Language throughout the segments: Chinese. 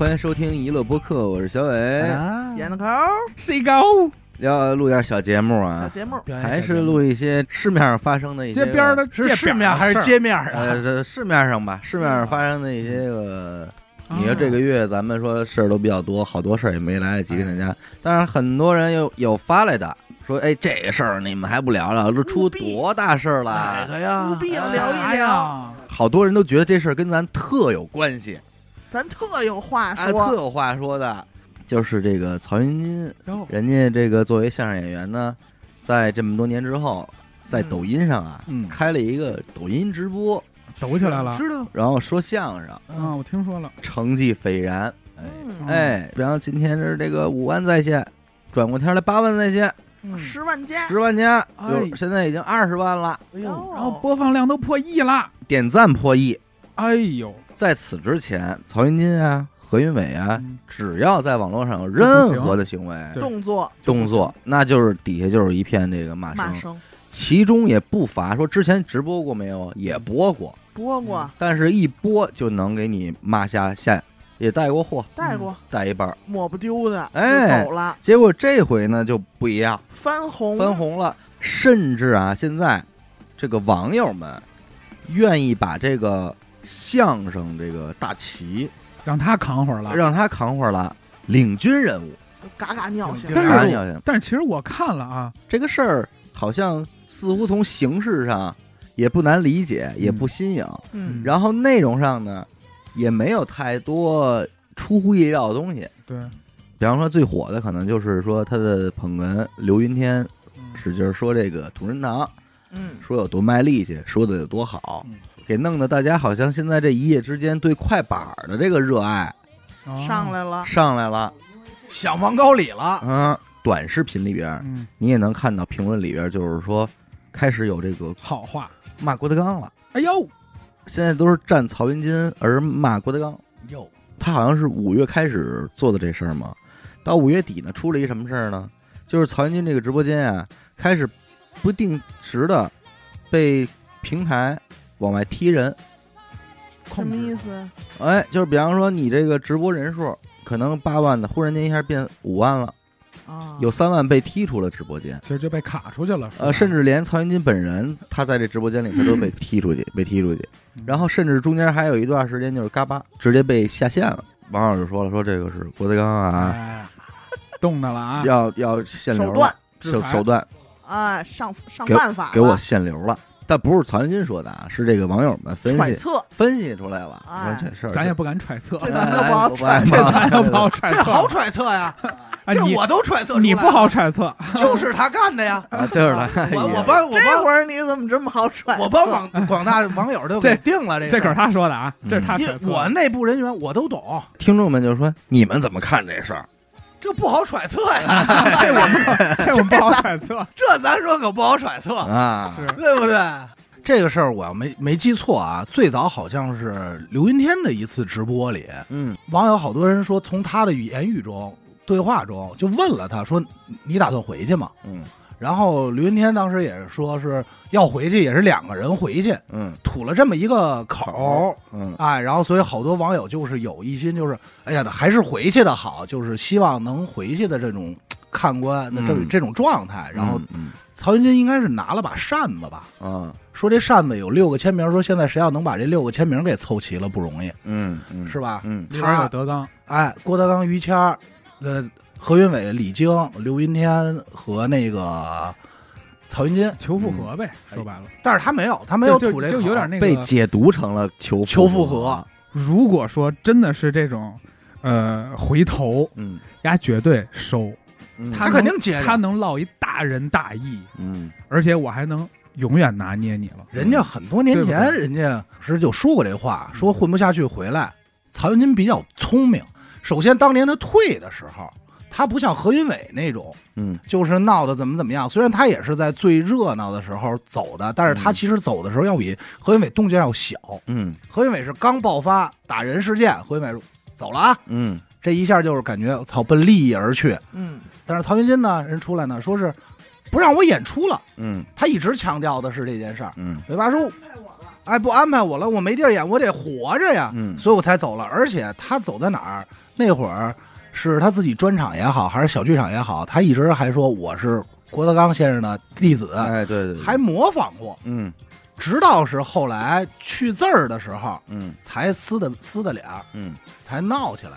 欢迎收听娱乐播客，我是小伟，啊演的口谁高？要录点小节目啊小啊，节目，还是录一些市面上发生的一些街边的是市面还是街面啊？呃，这市面上吧，市面上发生的一些个，你说这个月咱们说事儿都比较多，好多事儿也没来得及跟大家，但是很多人有有发来的，说哎这个事儿你们还不聊聊，这出多大事儿哪了？个呀？务？必要聊啥一聊，呀？好多人都觉得这事儿跟咱特有关系，咱特有话哎，特。有话说的，就是这个曹云金，哟人家这个作为相声演员呢，在这么多年之后，在抖音上啊，嗯。开了一个抖音直播，抖起来了。知道，然后说相声，啊！我听说了，成绩斐然。嗯，哎，然后今天是这个五万在线，转过天来八万在线，嗯。十万加，十万加，现在已经二十万了，哎呦。然后播放量都破亿了。点赞破亿。哎呦，在此之前，曹云金啊、何云伟啊，嗯。只要在网络上有任何的行为动作。动作，那就是底下就是一片这个骂声，骂声。其中也不乏说之前直播过没有，也播过，播过，但是一播就能给你骂下线，也带过货，带过，带一半。抹不丢的，哎走了，结果这回呢就不一样，翻红，翻，红了，甚至啊，现在这个网友们愿意把这个相声这个大旗让他扛会儿了。让他扛会儿了，领军人物。嘎嘎尿性。但是尿性？但是其实我看了啊，这个事儿好像似乎从形式上也不难理解，也不新颖，嗯，然后内容上呢也没有太多出乎意料的东西。对，比方说最火的可能就是说他的捧哏刘云天嗯使劲说这个同仁堂，嗯，说有多卖力气，说的有多好嗯，给弄得大家好像现在这一夜之间对快板儿的这个热爱哦上来了，上来了。想往高里了，嗯，短视频里边嗯，你也能看到评论里边就是说开始有这个好话。骂郭德纲了，哎呦，现在都是站曹云金而骂郭德纲。哟，他好像是五月开始做的这事儿嘛，到五月底呢，出了一什么事儿呢？就是曹云金这个直播间啊，开始不定时的被平台往外踢人。什么意思？哎，就是比方说你这个直播人数可能八万的，忽然间一下变五万了，啊，有三万被踢出了直播间。其实就被卡出去了。呃，甚至连曹云金本人，他在这直播间里，他都被踢出去，被踢出去。然后甚至中间还有一段时间就是嘎巴，直接被下线了。网友就说了，说这个是郭德纲啊，哎，动的了啊！要要限流了手段，制裁手手段哎，上上给办法，给我限流了。但不是曹云金说的啊，是这个网友们分析揣测，分析出来了，哎。说这事儿咱也不敢揣测，这咱就不好揣测。这咱也不好啊，揣测。这好揣测呀，哎，你这我都揣测出来你不好，揣测，就是他干的呀。就是他，我我帮我这帮。会儿你怎么这么好揣测？我帮广广大网友都给定了这这可是，他说的啊，嗯这是他因揣测。为我内部人员我都懂，听众们就说你们怎么看这事儿？这不好揣测呀，这我们这我们不好揣测，这咱说可不好揣测，啊，是对不对？这个事儿我要没没记错啊，最早好像是刘云天的一次直播里，嗯网友好多人说从他的语言语中对话中就问了他说：“你打算回去吗嗯？”然后刘云天当时也是说是要回去，也是两个人回去，嗯。吐了这么一个口儿，嗯。哎，然后所以好多网友就是有一心，就是哎呀，还是回去的好，就是希望能回去的这种看官的这、嗯。这种状态。然后嗯曹云金应该是拿了把扇子吧，嗯啊。说这扇子有六个签名，说现在谁要能把这六个签名给凑齐了不容易，嗯嗯。是吧？嗯。里边有德纲，哎，郭德纲、于谦儿，呃，何云伟、李菁、刘云天和那个曹云金，求复合呗，说白了。但是他没有，他没有就吐这口。就有点那被。解读成了求求复合，如果说真的是这种，呃，回头，嗯。丫绝对收，嗯。他他肯定接着他能落一大仁大义，嗯。而且我还能永远拿捏你了。人家很多年对前，不人家是就说过这话，说混不下去回来。曹云金比较聪明，首先当年他退的时候，他不像何云伟那种，嗯就是闹得怎么怎么样。虽然他也是在最热闹的时候走的，但是他嗯其实走的时候要比何云伟动静要小。嗯何云伟是刚爆发打人事件，何云伟走了啊，嗯这一下就是感觉操奔利益而去。嗯，但是曹云金呢，人出来呢说是不让我演出了，嗯他一直强调的是这件事儿。嗯尾巴说，哎，不安排我了，我没地儿演，我得活着呀，嗯所以我才走了。而且他走在哪儿，那会儿是他自己专场也好，还是小剧场也好，他一直还说我是郭德纲先生的弟子，哎，对对，对。还模仿过。嗯。直到是后来去字儿的时候，嗯。才撕的撕的脸，嗯，才闹起来。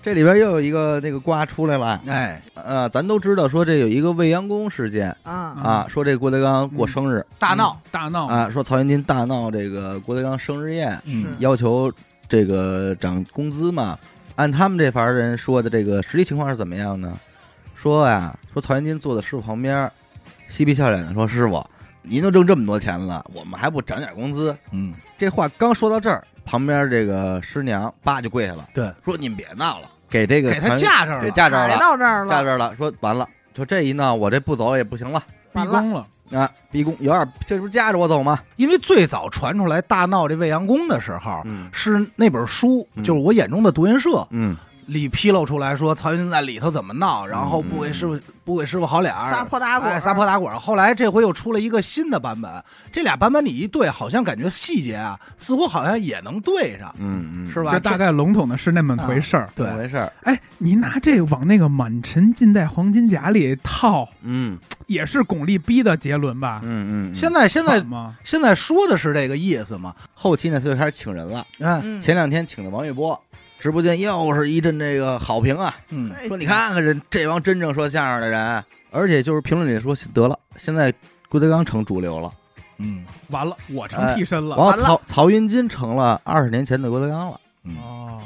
这里边又有一个那个瓜出来了，哎，呃，咱都知道说这有一个未央宫事件啊，啊，说这郭德纲过生日大闹，大闹啊，说曹云金大闹这个郭德纲生日宴，要求这个涨工资嘛。按他们这伐人说的这个实际情况是怎么样呢？说呀，说曹元金坐在师傅旁边，嬉皮笑脸的说：“师傅，您都挣这么多钱了，我们还不涨点工资嗯，？”这话刚说到这儿，旁边这个师娘叭就跪下了，对，说：“你们别闹了，给这个给他架这儿了。给架这儿了，到这儿了，架这儿了。说完了，说这一闹，我这不走也不行了逼完了宫了，啊！逼宫有点，这不是架着我走吗？因为最早传出来大闹这未央宫的时候，嗯是那本书，嗯就是我眼中的独云社嗯里披露出来说，曹云金在里头怎么闹，然后不给师傅不给师傅好脸儿，撒泼打滚哎，撒泼打滚。后来这回又出了一个新的版本，这俩版本你一对，好像感觉细节啊，似乎好像也能对上，嗯嗯，是吧？就大概笼统的是那么回事儿。怎么对，回事儿？哎，你拿这个往那个满城尽带黄金甲里套，嗯也是巩俐逼的杰伦吧？嗯嗯，现在现在吗？现在说的是这个意思嘛？后期呢，他就开始请人了。嗯嗯，前两天请的王玥波，直播间又是一阵这个好评啊，嗯，哎说你看看这这帮真正说相声的人，而且就是评论里说得了，现在郭德纲成主流了，嗯。完了，我成替身了。完了完了。曹曹云金成了二十年前的郭德纲了。嗯，哦，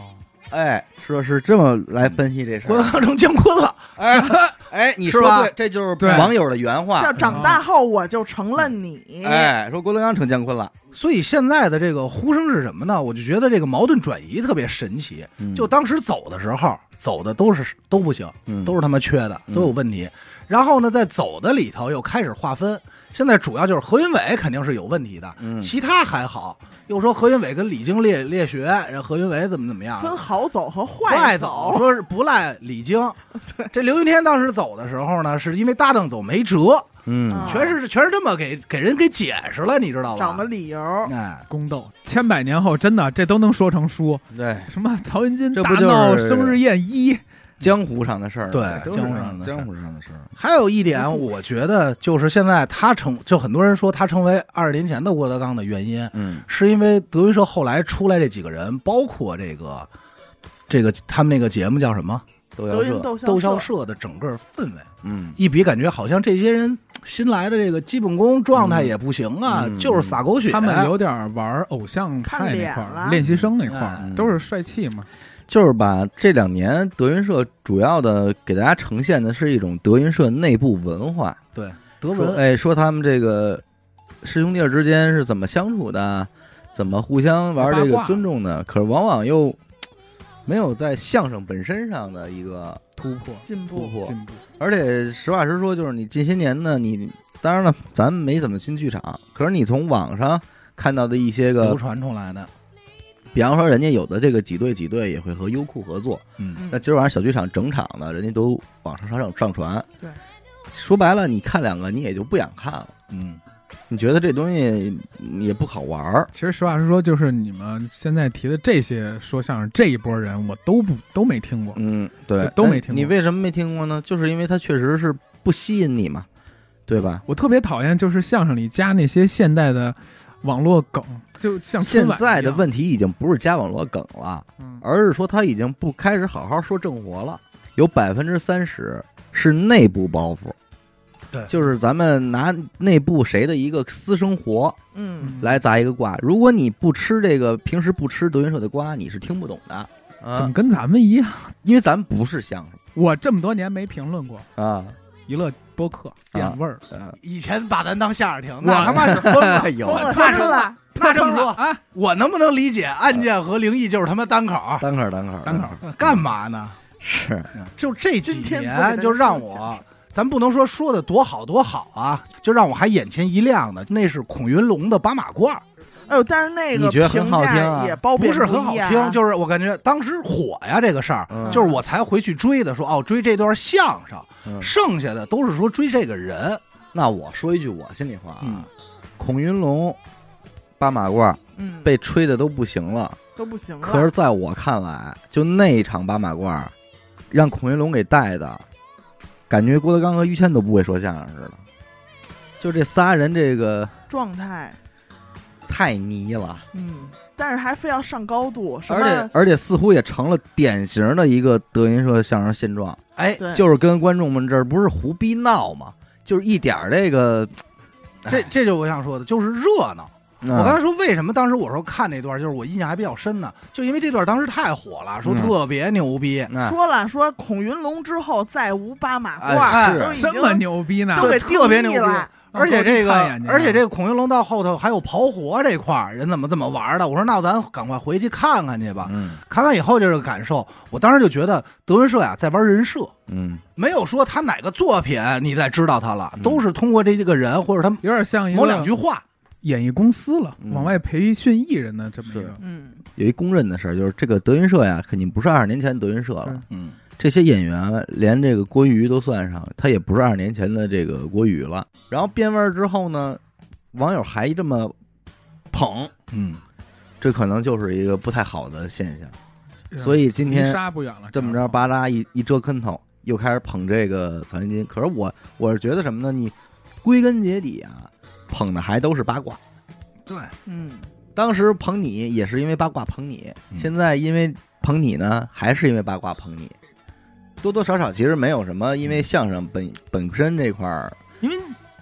哎，说是这么来分析这事郭德。纲成姜昆了，哎哎，你说对，这就是网友的原话叫。长大后我就成了你，哎，说郭德纲成姜昆了，所以现在的这个呼声是什么呢？我就觉得这个矛盾转移特别神奇。嗯就当时走的时候，走的都是都不行，嗯都是他妈缺的，嗯都有问题。然后呢，在走的里头又开始划分。现在主要就是何云伟肯定是有问题的，嗯其他还好。又说何云伟跟李菁列列学，然后何云伟怎么怎么样，分好走和坏坏走，说是不赖李菁。这刘云天当时走的时候呢，是因为搭档走没辙，嗯啊全是全是这么给给人给解释了，你知道吧？找个理由，哎，宫斗，千百年后真的这都能说成书。对，什么曹云金大这不就是闹生日宴一，江湖上的事儿，对江湖上的事儿。江湖上的事儿。还有一点，我觉得就是现在他成，就很多人说他成为二十年前的郭德纲的原因，嗯。是因为德云社后来出来这几个人，包括这个这个他们那个节目叫什么？德云社，逗笑社，的整个氛围，嗯。一比感觉好像这些人新来的这个基本功状态也不行啊，嗯。就是撒狗血。他们有点玩偶像派那块儿，练习生那块儿嗯。都是帅气嘛。就是把这两年德云社主要的给大家呈现的是一种德云社内部文化，对德说文，哎说他们这个师兄弟儿之间是怎么相处的，怎么互相玩这个尊重的，可是往往又没有在相声本身上的一个突破。进步，突破，进步，而且实话实说，就是你近些年呢，你当然了，咱没怎么进剧场，可是你从网上看到的一些个流，传出来的，比方说人家有的这个几对几对也会和优酷合作，嗯嗯那今儿晚上小剧场整场呢，人家都网上上上传。对，说白了，你看两个，你也就不想看了。嗯，你觉得这东西也不好玩儿，其实实话实说，就是你们现在提的这些说相声这一波人，我都不都没听过。嗯，对，都没听过你为什么没听过呢？就是因为它确实是不吸引你嘛，对吧？我特别讨厌就是相声里加那些现代的网络梗，就像现在的问题，题已经不是加网络梗了，嗯而是说他已经不开始好好说正活了，有百分之三十是内部包袱。对就是咱们拿内部谁的一个私生活嗯，来砸一个瓜。如果你不吃这个，平时不吃德云社的瓜，你是听不懂的啊，怎么跟咱们一样？因为咱们不是相声我这么多年没评论过啊。娱乐播客变味儿，呃以前把咱当相声听，那他妈是疯了。有疯了，那是疯了，那这么说，啊，我能不能理解案件和灵异就是他妈单口？单口单口单口干嘛呢？是。就这几年，就让我，咱不能说说的多好多好啊，就让我还眼前一亮的，那是孔云龙的八马褂，哎呦，但是那个你觉得很评价好听啊也褒贬不是很好一啊听，就是我感觉当时火呀这个事儿，嗯。就是我才回去追的，说哦追这段相声，嗯。剩下的都是说追这个人，那我说一句我心里话啊，嗯。孔云龙、八马褂嗯，被吹的都不行了。都不行了。可是在我看来，就那一场八马褂，让孔云龙给带的，感觉郭德纲和于谦都不会说相声似的。就这仨人，这个状态，太泥了，嗯，但是还非要上高度，什而且么而且似乎也成了典型的一个德云社相声现状，哎，对，就是跟观众们这儿不是胡逼闹吗，就是一点儿这个，这这就是我想说的，就是热闹。我我刚才说为什么当时我说看那段，就是我印象还比较深呢，就因为这段当时太火了，说嗯特别牛逼。那说了说孔云龙之后再无八马褂哎是，都已经这么牛逼呢？都给特别牛逼了。而且这个而且这个孔云龙到后头还有刨活这块儿，人怎么怎么玩的？我说那咱赶快回去看看去吧。嗯看完以后就是个感受，我当时就觉得德云社呀在玩人设，嗯没有说他哪个作品你再知道他了，嗯都是通过这这个人或者他有点像某两句话。演艺公司了，嗯往外培训艺人呢这么一是个。嗯，有一公认的事儿，就是这个德云社呀，肯定不是二十年前德云社了。嗯，这些演员连这个郭瑜都算上，他也不是二十年前的这个郭宇了。然后变味儿之后呢，网友还这么捧，嗯，这可能就是一个不太好的现象。嗯所以今天这么着，巴扎一一折跟头，又开始捧这个曹云金。可是我我是觉得什么呢？你归根结底啊，捧的还都是八卦。对，嗯，当时捧你也是因为八卦捧你，嗯现在因为捧你呢，还是因为八卦捧你。多多少少其实没有什么，因为相声本本身这块儿，因为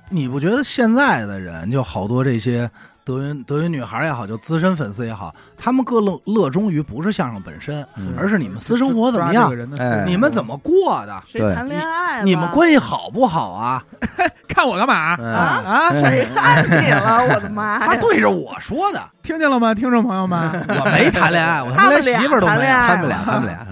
你不觉得现在的人就好多这些德云德云女孩也好，就资深粉丝也好，他们更乐乐衷于不是相声本身，嗯而是你们私生活怎么样你们怎么过的，对谁谈恋爱了？你们关系好不好啊？看我干嘛？嗯啊啊，谁看你了？我的妈他呀！对着我说的，听见了吗，听众朋友们？我没谈恋爱，我他妈连媳妇儿都没有。他们俩，他们俩，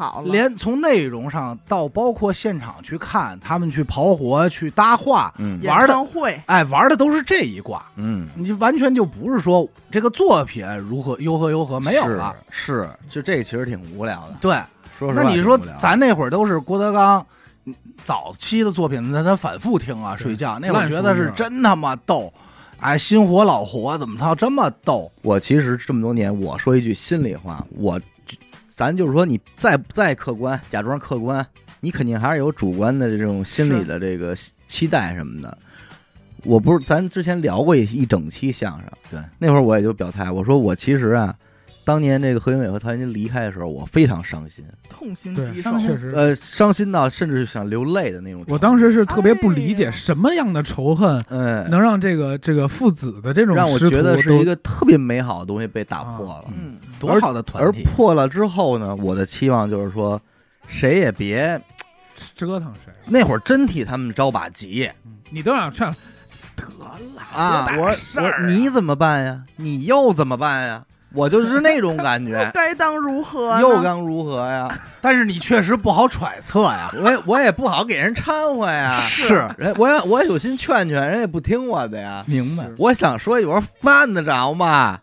好了，连从内容上到包括现场去看，他们去刨活、去搭话，嗯演玩的唱会，哎，玩的都是这一挂。嗯，你就完全就不是说这个作品如何优何优何没有了。是，是就这其实挺无聊的。对，说实话那你说咱那会儿都是郭德纲嗯早期的作品，咱咱反复听啊，睡觉那会儿觉得是真他妈逗，哎，新活老活，怎么操这么逗？我其实这么多年，我说一句心里话，我咱就是说，你再再客观，假装客观，你肯定还是有主观的这种心理的这个期待什么的。我不是，咱之前聊过一一整期相声，对，那会儿我也就表态，我说我其实啊，当年这个何云伟和曹云金离开的时候，我非常伤心，痛心，疾首。确实，呃，伤心到甚至想流泪的那种。我当时是特别不理解什么样的仇恨嗯，能让这个这个父子的这种让我觉得是一个特别美好的东西被打破了。嗯，多好的团体而体！破了之后呢，我的期望就是说，谁也别折腾谁。那会儿真替他们着把急嗯你都想劝得了啊！我我你怎么办呀？你又怎么办呀？我就是那种感觉，该当如何呢？又当如何呀？但是你确实不好揣测呀。我也我也不好给人掺和呀。是人我也我也有心劝劝，人也不听我的呀。明白，我想说一会儿犯得着吗？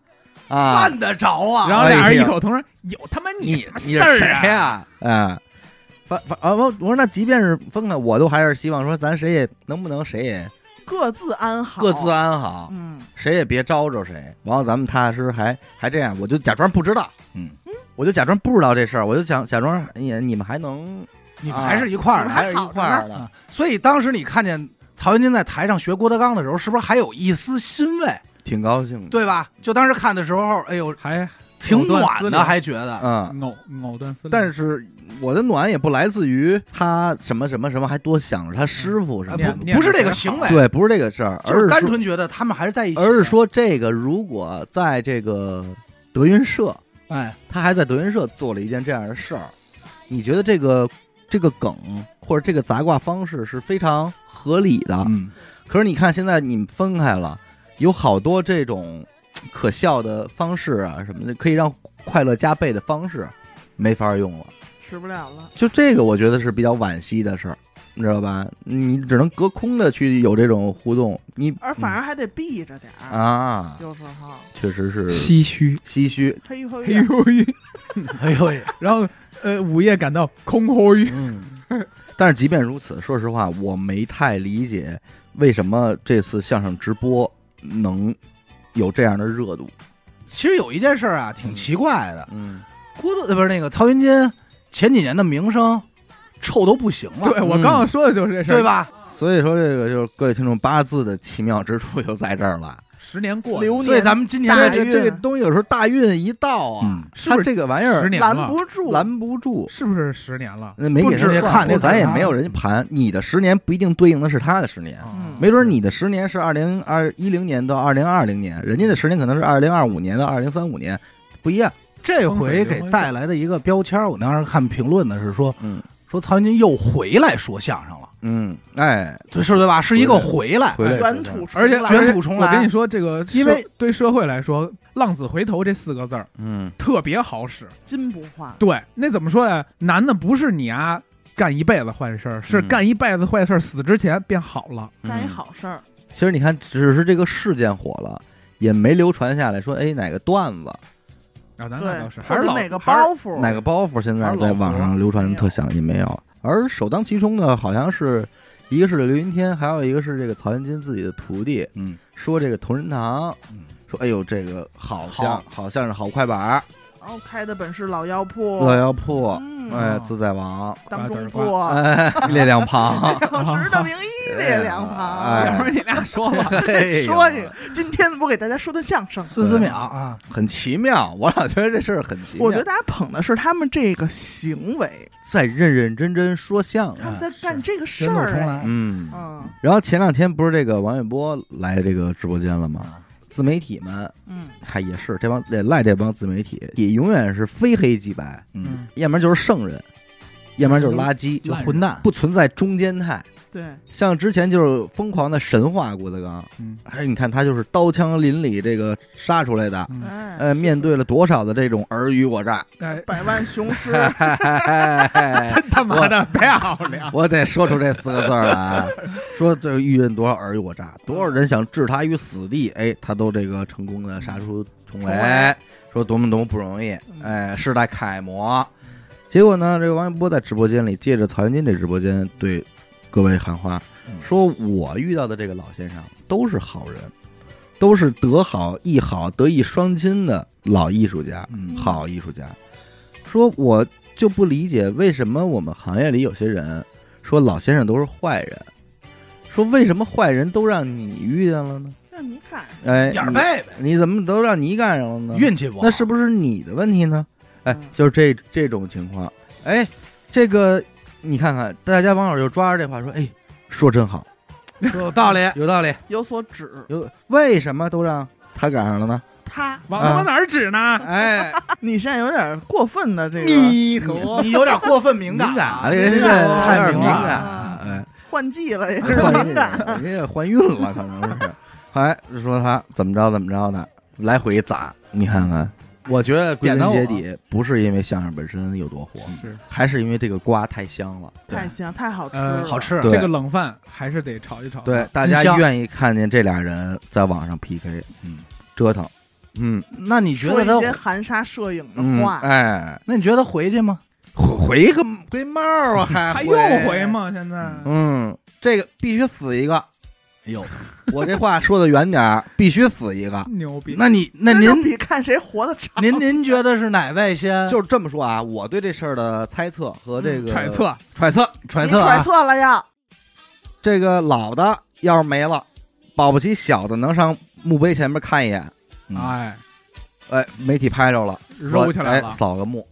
啊，犯得着啊！然后俩人异口同声：“有他妈你什么你是谁事儿啊？”呀？嗯，反反啊，我我说那即便是分开，我都还是希望说咱谁也能不能谁也各自安好，各自安好，嗯，谁也别招着谁。然后咱们踏踏实实还还这样，我就假装不知道，嗯，我就假装不知道这事儿，我就想假装，哎呀，你们还能你们还是一块儿的。还是一块儿的啊，所以当时你看见曹云金在台上学郭德纲的时候，是不是还有一丝欣慰，挺高兴的。对吧？就当时看的时候，哎呦，还挺暖的，还觉得，嗯，藕藕断丝连。但是我的暖也不来自于他什么什么什么，还多想着他师傅什么不是这个行为，对，不是这个事儿，就是单纯觉得他们还是在一起，而是，说这个如果在这个德云社，哎，他还在德云社做了一件这样的事儿，你觉得这个这个梗或者这个砸挂方式是非常合理的？嗯，可是你看现在你们分开了，有好多这种可笑的方式啊什么的，可以让快乐加倍的方式没法用了。吃不了了。就这个，我觉得是比较惋惜的事儿，你知道吧？你只能隔空的去有这种互动，你而反而还得避着点儿，啊，有时候确实是唏嘘，唏嘘。嘿呦嘿呦嘿，哎呦喂，然后呃，午夜感到空虚。嗯，但是即便如此，说实话，我没太理解为什么这次相声直播能有这样的热度。其实有一件事儿啊，挺奇怪的，嗯，郭德呃不是那个曹云金前几年的名声臭都不行了，对我刚要说的就是这事儿，对？吧？所以说这个就是各位听众八字的奇妙之处就在这儿了。十年过流了，所以咱们今年大的运这这个东西有时候大运一到啊嗯，是不是这个玩意儿拦不住，拦不住。是不是十年了？那没给人家看咱也没有人家盘。你的十年不一定对应的是他的十年，嗯没准你的十年是二零二一零年到二零二零年，人家的十年可能是二零二五年到二零三五年，不一样。这回给带来的一个标签，我当时看评论的是说嗯说曹云金又回来说相声了，嗯，哎，对是对吧？是一个回来，回来卷土重而且来卷土重来我跟你说，这个因为对社会来说，“浪子回头”这四个字儿嗯特别好使。金不换，对，那怎么说呀？难的不是你啊干一辈子坏事儿，是嗯。干一辈子坏事儿，死之前变好了。干一嗯好事儿，其实你看，只是这个事件火了，也没流传下来说，哎，哪个段子、啊，咱那对倒是，，还是老哪个包袱，哪个包袱，现在在网上流传的特响，也没有。而首当其冲的，好像是一个是刘云天，还有一个是这个曹云金自己的徒弟，嗯，说这个同仁堂，嗯。说哎呦，这个好像好。好像是好快板儿，然后开的本是老药铺，老药铺，嗯哎，自在王，当中坐，哎，列两旁，当时的名医 列两旁。哎要不然你俩说吧。嘿呦说一个，今天我给大家说的相声，孙思邈啊，很奇妙，我老觉得这事儿很奇妙。我觉得大家捧的是他们这个行为，在认认真真说相声，他们在干这个事卷土儿，哎来，嗯。嗯然后前两天不是这个王玥波来这个直播间了吗？啊自媒体们嗯，嗨也是这帮得赖这帮自媒体，也永远是非黑即白，嗯，要不然就是圣人，要不然就是垃圾，就混蛋，不存在中间态。对，像之前就是疯狂的神话郭德纲，嗯。还是你看他就是刀枪林里这个杀出来的，嗯，哎，呃，面对了多少的这种尔虞我诈，哎，百万雄师，真他妈的漂亮！我得说出这四个字儿来啊！说这个遇见多少尔虞我诈，多少人想置他于死地，哎，他都这个成功的杀出重围说多么多么不容易，嗯。哎，世代楷模。结果呢，这个王一博在直播间里借着曹云金这直播间对各位喊话，嗯说我遇到的这个老先生都是好人，都是德好艺好、德艺双馨的老艺术家，嗯好艺术家。说我就不理解为什么我们行业里有些人说老先生都是坏人，说为什么坏人都让你遇见了呢？让你看，哎，你点儿背呗，你怎么都让你赶上了呢？运气不好，那是不是你的问题呢？哎嗯，就是这这种情况。哎，这个你看看，大家网友就抓着这话说，哎，说真好，有道理？有道理。有所指，有为什么都让他赶上了呢？他，往他妈哪儿指呢？哎，你现在有点过分的这个你有点过分敏感敏感啊，了，人太敏感了，哎，换季了，也这是怀敏感。人家怀孕了，可能是。哎，说他怎么着怎么着的，来回砸，你看看。我觉得归根结底不是因为相声本身有多火，是还是因为这个瓜太香了。太香，太好吃好吃，对这个冷饭还是得炒一炒。对，，大家愿意看见这俩人在网上 PK，嗯，折腾，嗯那你觉说得他？一些含沙射影的嗯，话，哎，那你觉得回去吗？回个回帽啊，还还用回？吗？现在嗯，这个必须死一个。哎呦，我这话说的远点儿，必须死一个。牛逼！那你那您比看谁活得长。您您觉得是哪位先？就是这么说啊，我对这事儿的猜测和这个揣测，揣测，揣测啊揣测了呀？这个老的要是没了，保不齐小的能上墓碑前面看一眼。嗯哎，哎，媒体拍着了，揉起来了说哎，扫个墓，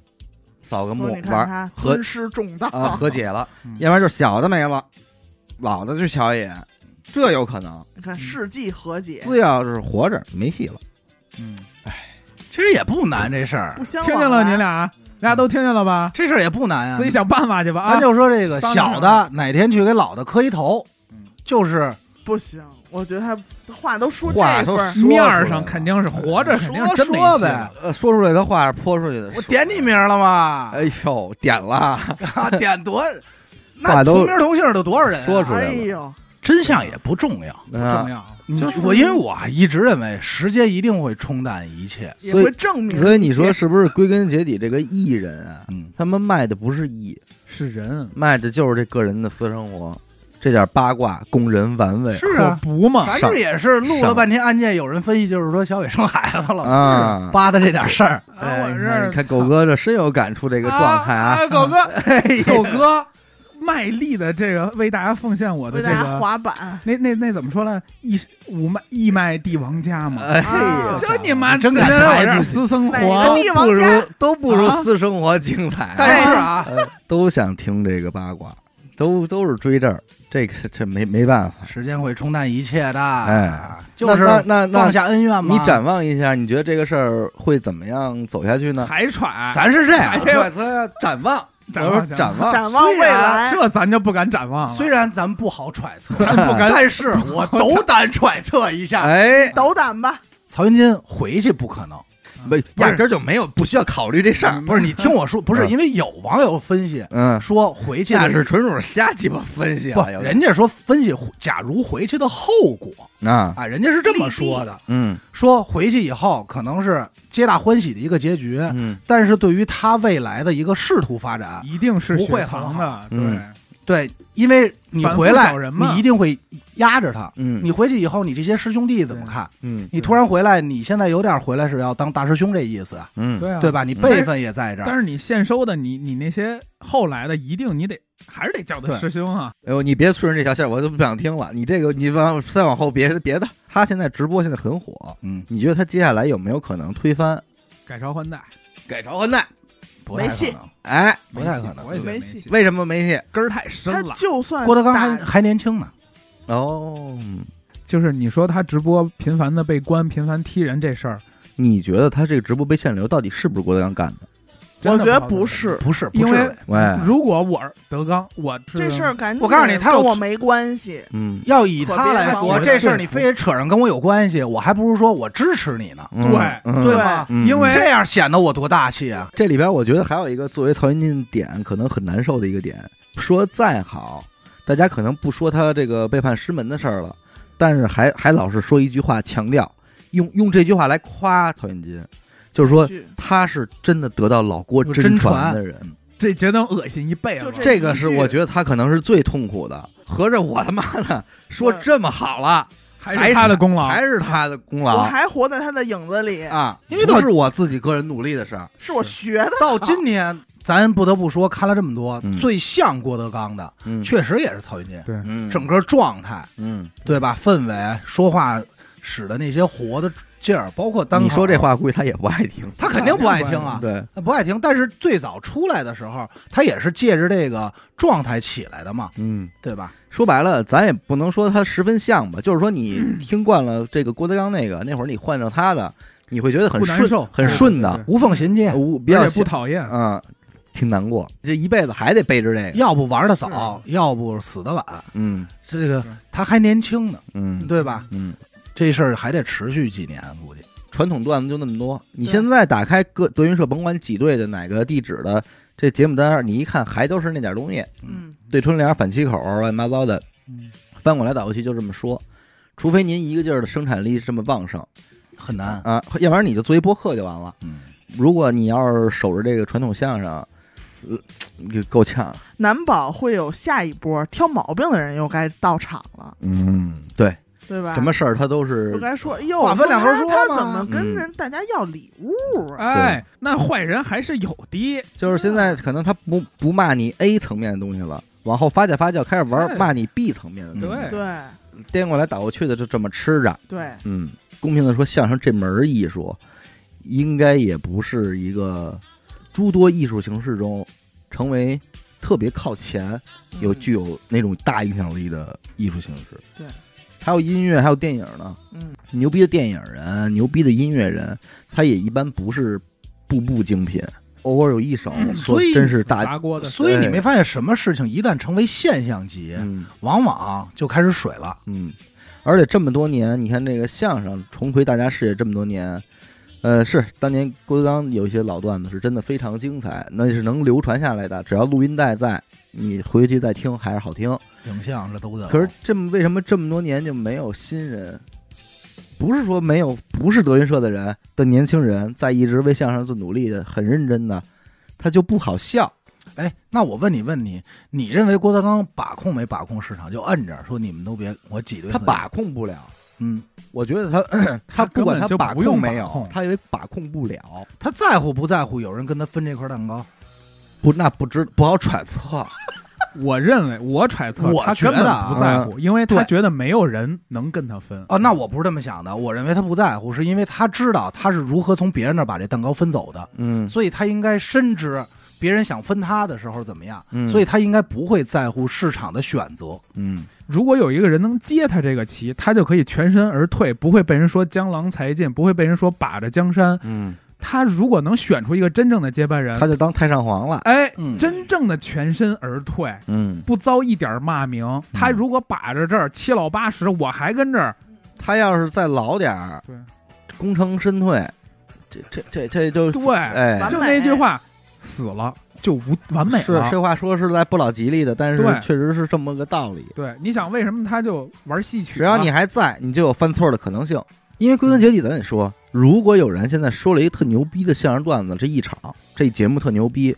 扫个墓玩他和尊师重道，啊和解了 嗯，要不然就是小的没了，老的去瞧一眼，这有可能。你看世纪和解，只要是活着，没戏了。嗯，哎其实也不难，这事儿不，相听见了你俩，俩都听见了吧？这事儿也不难啊。自己想办法去吧啊！咱就说这个小的哪天去给老的磕一头嗯，就是不行，我觉得他话都说话都这份儿，说面儿出来了上肯定是活着，肯定是真没戏说呗。呃，说出来的话泼出去的。我点你名了吗？哎呦，点了，啊，点多，那都同名同姓的多少人啊？说出来哎呦，真相也不重要。不重要，就是我因为我啊一直认为时间一定会冲淡一切。也所以会证明。所以你说是不是归根结底，这个艺人啊，嗯，他们卖的不是艺，是人，卖的就是这个人的私生活。这点八卦供人玩味是啊，不嘛，反正也是录了半天案件，有人分析就是说小伟生孩子了，啊！扒的这点事儿，啊我你看，狗哥这深有感触，这个状态啊，啊，狗哥，狗哥卖力的这个为大家奉献我的为大家这个。滑板，那那那怎么说呢？一五卖一卖帝王家嘛，哎啊呀，就你妈真整天我这儿敢抬自己私生活，帝王不如家都不如啊私生活精彩。但是啊，呃都想听这个八卦，都都是追这儿，这个这没没办法。时间会冲淡一切的，哎，就是那那那放下恩怨嘛。你展望一下，你觉得这个事儿会怎么样走下去呢？还喘，咱是这样哎，揣测呀，展望，展望展望，展望未来，这咱就不敢展望了。虽然咱不好揣测，咱不敢但是我 斗胆揣测一下，哎，斗胆吧，曹云金回去不可能。不，压根就没有不需要考虑这事儿。不是你听我说，不是嗯因为有网友分析嗯，说回去那是纯属瞎鸡巴分析人家说分析，假如回去的后果啊，啊，人家是这么说的，嗯。说回去以后可能是皆大欢喜的一个结局，嗯。但是对于他未来的一个仕途发展，一定是不会雪藏很的，对。嗯，对，因为你回来你一定会压着他。嗯，你回去以后，你这些师兄弟怎么看？嗯你突然回来，你现在有点回来是要当大师兄这意思啊，嗯，对啊，对吧？你辈分也在这儿，但是你现收的，你你那些后来的，一定你得还是得叫他师兄啊。哎呦，你别顺着这条线，我就不想听了。你这个，你往再往后别别的，他现在直播现在很火，嗯，你觉得他接下来有没有可能推翻改朝换代，改朝换代？不太可没戏能，哎，不太可能我也觉得没戏没戏，为什么没戏？根儿太深他了。就算郭德纲还打还年轻呢，哦，就是你说他直播频繁的被关、频繁踢人这事儿，你觉得他这个直播被限流到底是不是郭德纲干的？我觉得不是不是，因为喂，如果我是德纲，我这事儿，赶紧我告诉你他跟我没关系，嗯，要以他来说，这事儿你非得扯上跟我有关系，我还不如说我支持你呢，嗯对嗯对吧？嗯因为这样显得我多大气啊！这里边我觉得还有一个作为曹云金点可能很难受的一个点，说再好，大家可能不说他这个背叛师门的事儿了，但是还还老是说一句话，强调用用这句话来夸曹云金，就是说句他是真的得到老郭真真传的人，这觉得恶心一辈子。这这个是我觉得他可能是最痛苦的。合着我他妈的 说这么好了，还是他的功劳，还是他的功劳我劳还活在他的影子里，啊，因为都是我自己个人努力的事儿。是我学的。到今天，咱不得不说，看了这么多，嗯最像郭德纲的，嗯，确实也是曹云金，对，嗯，整个状态，嗯，对吧？氛围、说话使的那些活的劲儿，包括单口你说这，话，估计他也不爱听。他肯定不爱听啊，对，他不爱听。但是最早出来的时候，他也是借着这个状态起来的嘛，嗯，对吧？说白了，咱也不能说他十分像吧，就是说你听惯了这个郭德纲那个，那会儿你换成他的，你会觉得很顺受，很顺的，无缝衔接，无比较不讨厌。嗯，挺难过，这一辈子还得背着这个。要不玩的早，要不死的晚。嗯这个他还年轻呢，嗯，对吧？嗯，这事儿还得持续几年，估计。传统段子就那么多。你现在打开各德云社，甭管几队的哪个地址的这节目单，你一看还都是那点东西，嗯，对春联、反七口、乱七八糟的，嗯，翻过来倒过去就这么说。除非您一个劲儿的生产力这么旺盛很难。啊，要不然你就做一播客就完了。嗯，如果你要是守着这个传统相声，呃，你够呛。难保会有下一波挑毛病的人又该到场了，嗯，对，对吧？什么事儿他都是不该说，哎呦，话分两头说他怎么跟嗯人大家要礼物啊？哎，那坏人还是有的。就是现在可能他不不骂你 A 层面的东西了，往后发酵发酵，开始玩对骂你 B 层面的东西，对对颠过来倒过去的就这么吃着。对，嗯，公平的说，相声这门艺术，应该也不是一个诸多艺术形式中成为特别靠前、有嗯具有那种大影响力的艺术形式。对，还有音乐，还有电影呢。嗯，牛逼的电影人，牛逼的音乐人，他也一般不是步步精品，偶尔有一首说所以真是大。砸锅的，所以你没发现什么事情一旦成为现象级，嗯往往就开始水了。嗯，而且这么多年，你看这个相声重回大家视野这么多年，呃，是当年郭德纲有一些老段子是真的非常精彩，那是能流传下来的。只要录音带在，你回去再听还是好听。影像这都在。可是这么为什么这么多年就没有新人？不是说没有，不是德云社的人的年轻人在一直为相声做努力的，很认真的，他就不好笑。哎，那我问你问你，你认为郭德纲把控没把控市场？就摁着说你们都别我挤兑他把控不了。嗯，我觉得他 他不管根本就把控没有，他以为把控不了，他在乎不在乎有人跟他分这块蛋糕？不那不知不好揣测。我认为，我揣测我他觉得啊不在乎，因为他觉得没有人能跟他分。哦，那我不是这么想的，我认为他不在乎，是因为他知道他是如何从别人那儿把这蛋糕分走的，嗯所以他应该深知别人想分他的时候怎么样，嗯所以他应该不会在乎市场的选择。嗯如果有一个人能接他这个棋，他就可以全身而退，不会被人说江郎才尽，不会被人说把着江山。嗯，他如果能选出一个真正的接班人，他就当太上皇了。哎，嗯。真正的全身而退，嗯，不遭一点骂名。他如果把着这儿七老八十，我还跟这儿，他要是再老点儿，对，功成身退，这这这这就对，哎，就那句话，死了就无完美是。这话说是在不老吉利的，但是确实是这么个道理。对，你想为什么他就玩戏曲啊？只要你还在，你就有犯错的可能性。因为归根结底，咱得说，如果有人现在说了一个特牛逼的相声段子，这一场这节目特牛逼，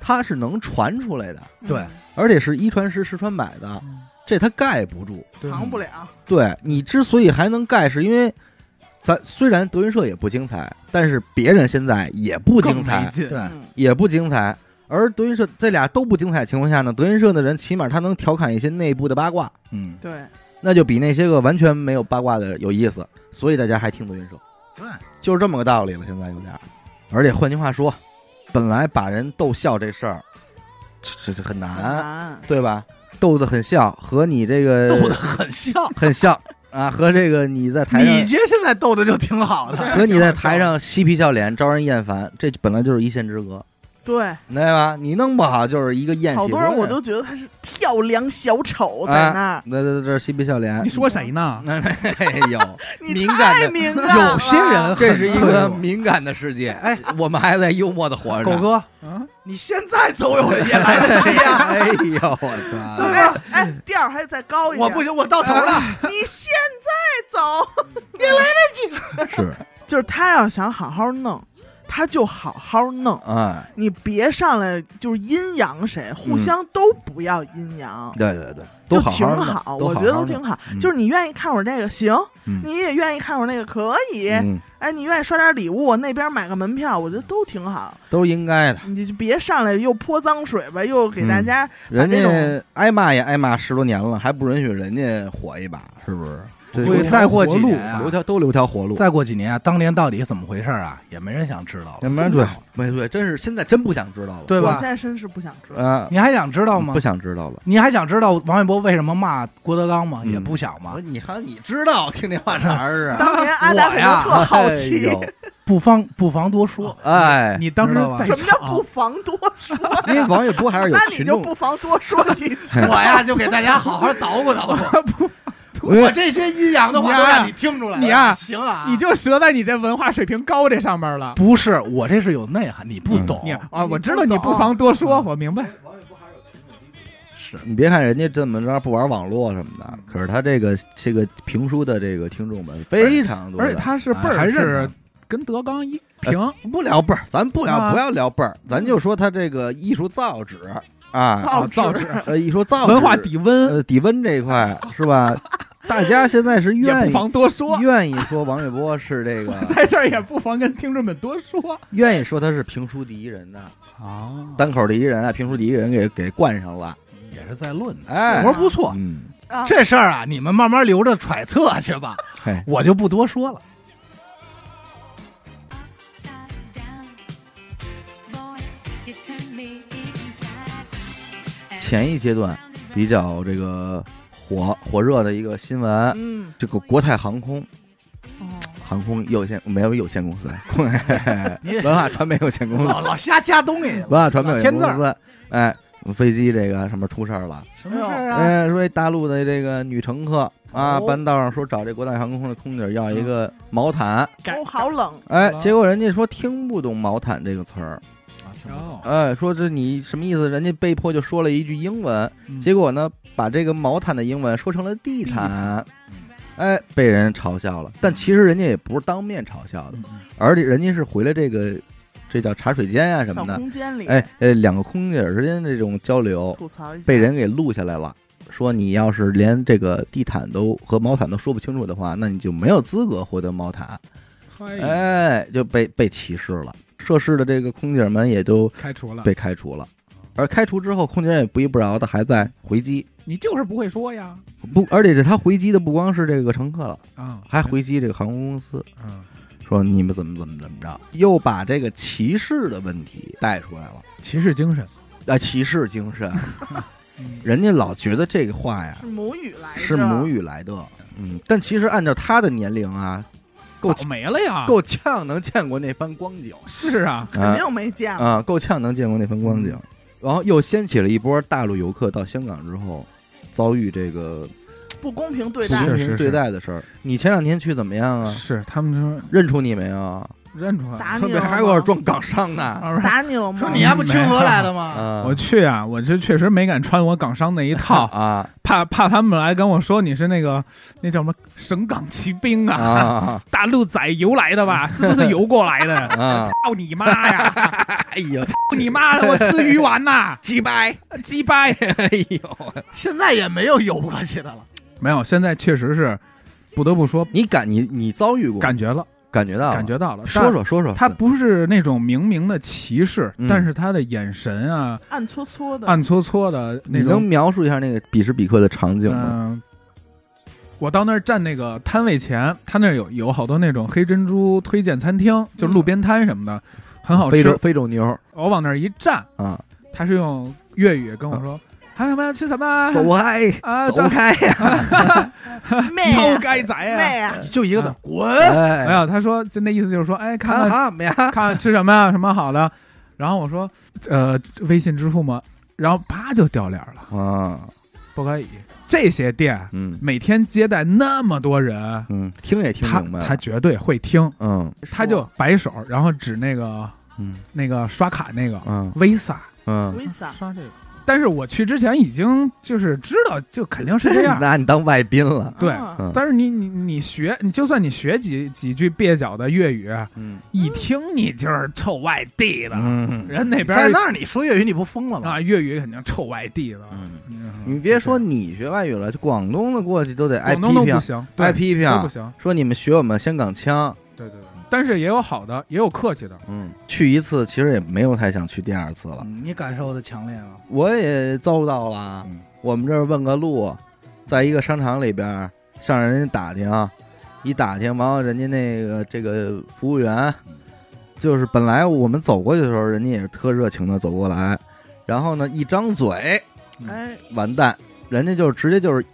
他是能传出来的，对，而且是一传十，十传百的，嗯这他盖不住。对扛不了。对你之所以还能盖，是因为咱虽然德云社也不精彩，但是别人现在也不精彩，对，嗯也不精彩。而德云社这俩都不精彩的情况下呢，德云社的人起码他能调侃一些内部的八卦，嗯，对，那就比那些个完全没有八卦的有意思，所以大家还听德云社，对，就是这么个道理了。现在有点，而且换句话说，本来把人逗笑这事儿，这这很很难，难。对吧？逗得很笑，和你这个逗得很笑。很笑啊，和这个你在台上李杰现在逗的就挺好的，和你在台上嬉皮笑脸、招人厌烦，这本来就是一线之隔，对，对吧？你弄不好就是一个厌气。好多人我都觉得他是跳梁小丑在那儿，那那这嬉皮笑脸，你说谁呢？哎呦，你太敏感了。有些人这是一个敏感的世界。哎，我们还在幽默的活着。狗，哥，嗯，你现在走有也来得及啊！哎呦，我操！哎哎，调儿还再高一点。我不行，我到头了。你现在走也来得及，是，就是他要想好好弄，他就好好弄。哎，你别上来就是阴阳谁，互相都不要阴阳，对对对，就挺好我觉得都挺好。嗯就是你愿意看会儿这个行，嗯你也愿意看会儿那个可以。嗯，哎，你愿意刷点礼物，那边买个门票，我觉得都挺好。都应该的。你就别上来又泼脏水吧，又给大家人家挨骂也挨骂十多年了，还不允许人家火一把，是不是？这估计再过几年啊留条都留条活路。再过几年啊，当年到底怎么回事啊？也没人想知道了，也没人对，没对，真是现在真不想知道了。对吧我现？在真是不想知道。啊，你还想知道吗不？想知道了。你还想知道王一博为什么骂郭德纲吗？嗯也不想吗。你还你知道听这话茬儿啊？当年阿达呀定特好奇，不妨不妨多说。哎，你当时什么叫不，妨多说？因为王一博还是有那你群众，就不妨多说几句。哎我呀，就给大家好好捣鼓捣鼓。因为 我这些阴阳的话都让你听出来了，你啊行啊，你就折在你这文化水平高这上面了。不是我这是有内涵，你不懂。你啊，我知道你不妨多说，我明白。是。你别看人家这么着不玩网络什么的，可是他这个这个评书的这个听众们非常多，而且他是辈哎还是跟德纲一平，不聊辈儿，咱不聊啊。不要聊辈儿，咱就说他这个艺术造纸啊，造造纸。纸呃，艺术造纸。文化底温呃底温这一块是吧？大家现在是也不愿意妨多说，愿意说王玥波是这个，在这儿也不妨跟听众们多说。愿意说他是评书第一人呐，啊。单口第一人啊，评书第一人给给冠上了，也是在论的，哎。活不错。嗯，啊，这事儿啊，你们慢慢留着揣测去吧，嘿，我就不多说了。前一阶段比较这个火火热的一个新闻，嗯，这个国泰航空哦，航空有限没有有限公司，文化传媒有限公司，老老瞎加东西，文化传媒公司，哎，飞机这个什么出事儿了，什么事儿啊？哎，说一大陆的这个女乘客啊，哦。半道上说找这国泰航空的空姐要一个毛毯，都好冷，哎，结果人家说听不懂毛毯这个词儿，哦，哎，说这你什么意思？人家被迫就说了一句英文，嗯。结果呢，把这个毛毯的英文说成了地毯，哎，被人嘲笑了。但其实人家也不是当面嘲笑的，而且人家是回了这个这叫茶水间啊什么的，空间里，哎，呃，两个空姐之间这种交流吐槽被人给录下来了。说你要是连这个地毯都和毛毯都说不清楚的话，那你就没有资格获得毛毯，哎，哎，就被被歧视了。涉事的这个空姐们也都开除了，被开除了，而开除之后，空姐也不依不饶的还在回击，你就是不会说呀，不，而且是他回击的不光是这个乘客了，啊，还回击这个航空公司，嗯，说你们怎么怎么怎么着，又把这个歧视的问题带出来了。歧视精神，啊，歧视精神，嗯人家老觉得这个话呀是母语来的，是母语来的，嗯，但其实按照他的年龄啊，够早没了呀，够呛能见过那番光景是啊，肯啊定没见过。啊，够呛能见过那番光景，然后又掀起了一波大陆游客到香港之后遭遇这个不公平对不待，是是公平对待的事儿。你前两天去怎么样啊？是他们说认出你没有？认出来了，打你了说别还给我吗？撞港商呢？啊 打你了吗？说你还不清河来的吗？啊，我去啊，我这确实没敢穿我港商那一套，啊怕怕他们来跟我说你是那个那叫什么省港骑兵啊，啊 大陆仔游来的吧？是不是游过来的？啊！操你妈呀！哎呀，操你妈的！我吃鱼丸呐，鸡掰！鸡掰！哎呦，现在也没有游过去的了。没有，现在确实是不得不说，你感你你遭遇过？感觉了，感觉到了感觉到了。说说说说，他不是那种明明的歧视，嗯但是他的眼神啊，暗搓搓的，暗搓搓的那种能。描述一下那个彼时彼刻的场景吗？嗯，我到那儿站那个摊位前，他那儿有有好多那种黑珍珠推荐餐厅，就路边摊什么的，很好吃非洲。非洲妞我往那儿一站，啊，他是用粤语跟我说：“还有什么要吃什么？走开，啊，走开呀！妹偷啊该仔啊！”妹啊，就一个字，滚！哎没有，他说就那意思就是说，哎，看看啊，没啊，看看吃什么呀，什么好的。然后我说，呃，微信支付吗？然后啪就掉脸了，啊，不可以。这些店嗯每天接待那么多人，嗯，听也听他明白，他绝对会听，嗯他就摆手，然后指那个嗯那个刷卡那个嗯 Visa 嗯，Visa 刷这个。但是我去之前已经就是知道，就肯定是这样。拿你当外宾了，对但是你你你学，你就算你学几几句蹩脚的粤语，嗯一听你就是臭外地的，嗯人那边在那儿你说粤语，你不疯了吗？啊，粤语肯定臭外地的。嗯，嗯你别说你学外语了，就广东的过去都得挨广东都批评，挨批评，都不行。说你们学我们香港腔，对对对，但是也有好的，也有客气的。嗯，去一次其实也没有太想去第二次了，嗯你感受的强烈啊！我也遭到了。嗯，我们这儿问个路，在一个商场里边儿向人家打听，一打听，完了人家那个这个服务员，就是本来我们走过去的时候，人家也是特热情的走过来，然后呢一张嘴哎，完蛋，人家就直接就是，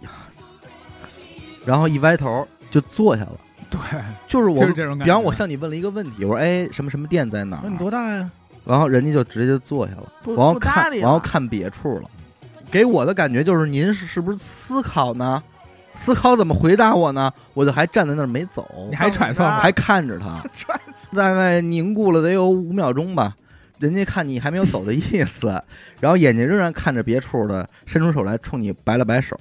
然后一歪头就坐下了，对，就是我就是这种感觉。比方我向你问了一个问题，我说哎什么什么店在哪儿说？你多大呀？然后人家就直接就坐下了，不然后不搭看，理了然后看别处了。给我的感觉就是您是是不是思考呢？思考怎么回答我呢？我就还站在那儿没走，你还揣测？还看着他，揣大概凝固了得有五秒钟吧。人家看你还没有走的意思，然后眼睛仍然看着别处的，伸出手来冲你摆了摆手，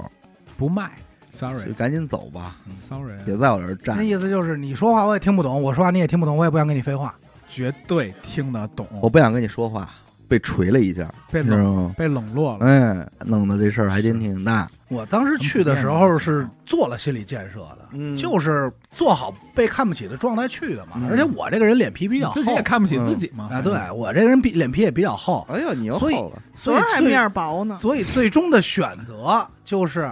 不卖就，sorry 赶紧走吧，sorry，别在我这儿站那。意思就是你说话我也听不懂，我说话你也听不懂，我也不想跟你废话。绝对听得懂。我不想跟你说话，被锤了一下，被冷？被冷落了。哎，弄得这事儿还真挺大。我当时去的时候是做了心理建设的，嗯就是做好被看不起的状态去的嘛。嗯而且我这个人脸皮比较厚，自己也看不起自己嘛？啊，对我这个人比脸皮也比较厚，哎呦，你又所以厚了，所以还面儿薄呢，所以最终的选择就是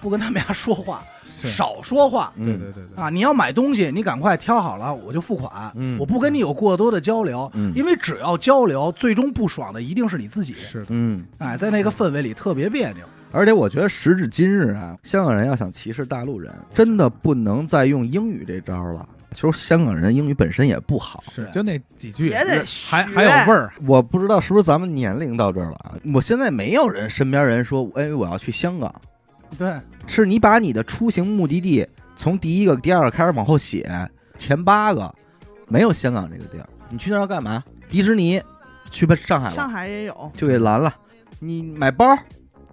不跟他们家说话，少说话嗯对对对对，啊！你要买东西，你赶快挑好了，我就付款。嗯我不跟你有过多的交流，嗯因为只要交流，最终不爽的一定是你自己。是的，嗯。哎，在那个氛围里特别别扭。而且我觉得时至今日啊，香港人要想歧视大陆人，真的不能再用英语这招了。其实香港人英语本身也不好，是就那几句也得还还有味儿。我不知道是不是咱们年龄到这儿了啊？我现在没有人身边人说，哎，我要去香港，对，是你把你的出行目的地从第一个、第二个开始往后写，前八个没有香港这个地儿，你去那儿要干嘛？迪士尼，去吧上海上了，海也有。就给拦了。你买包、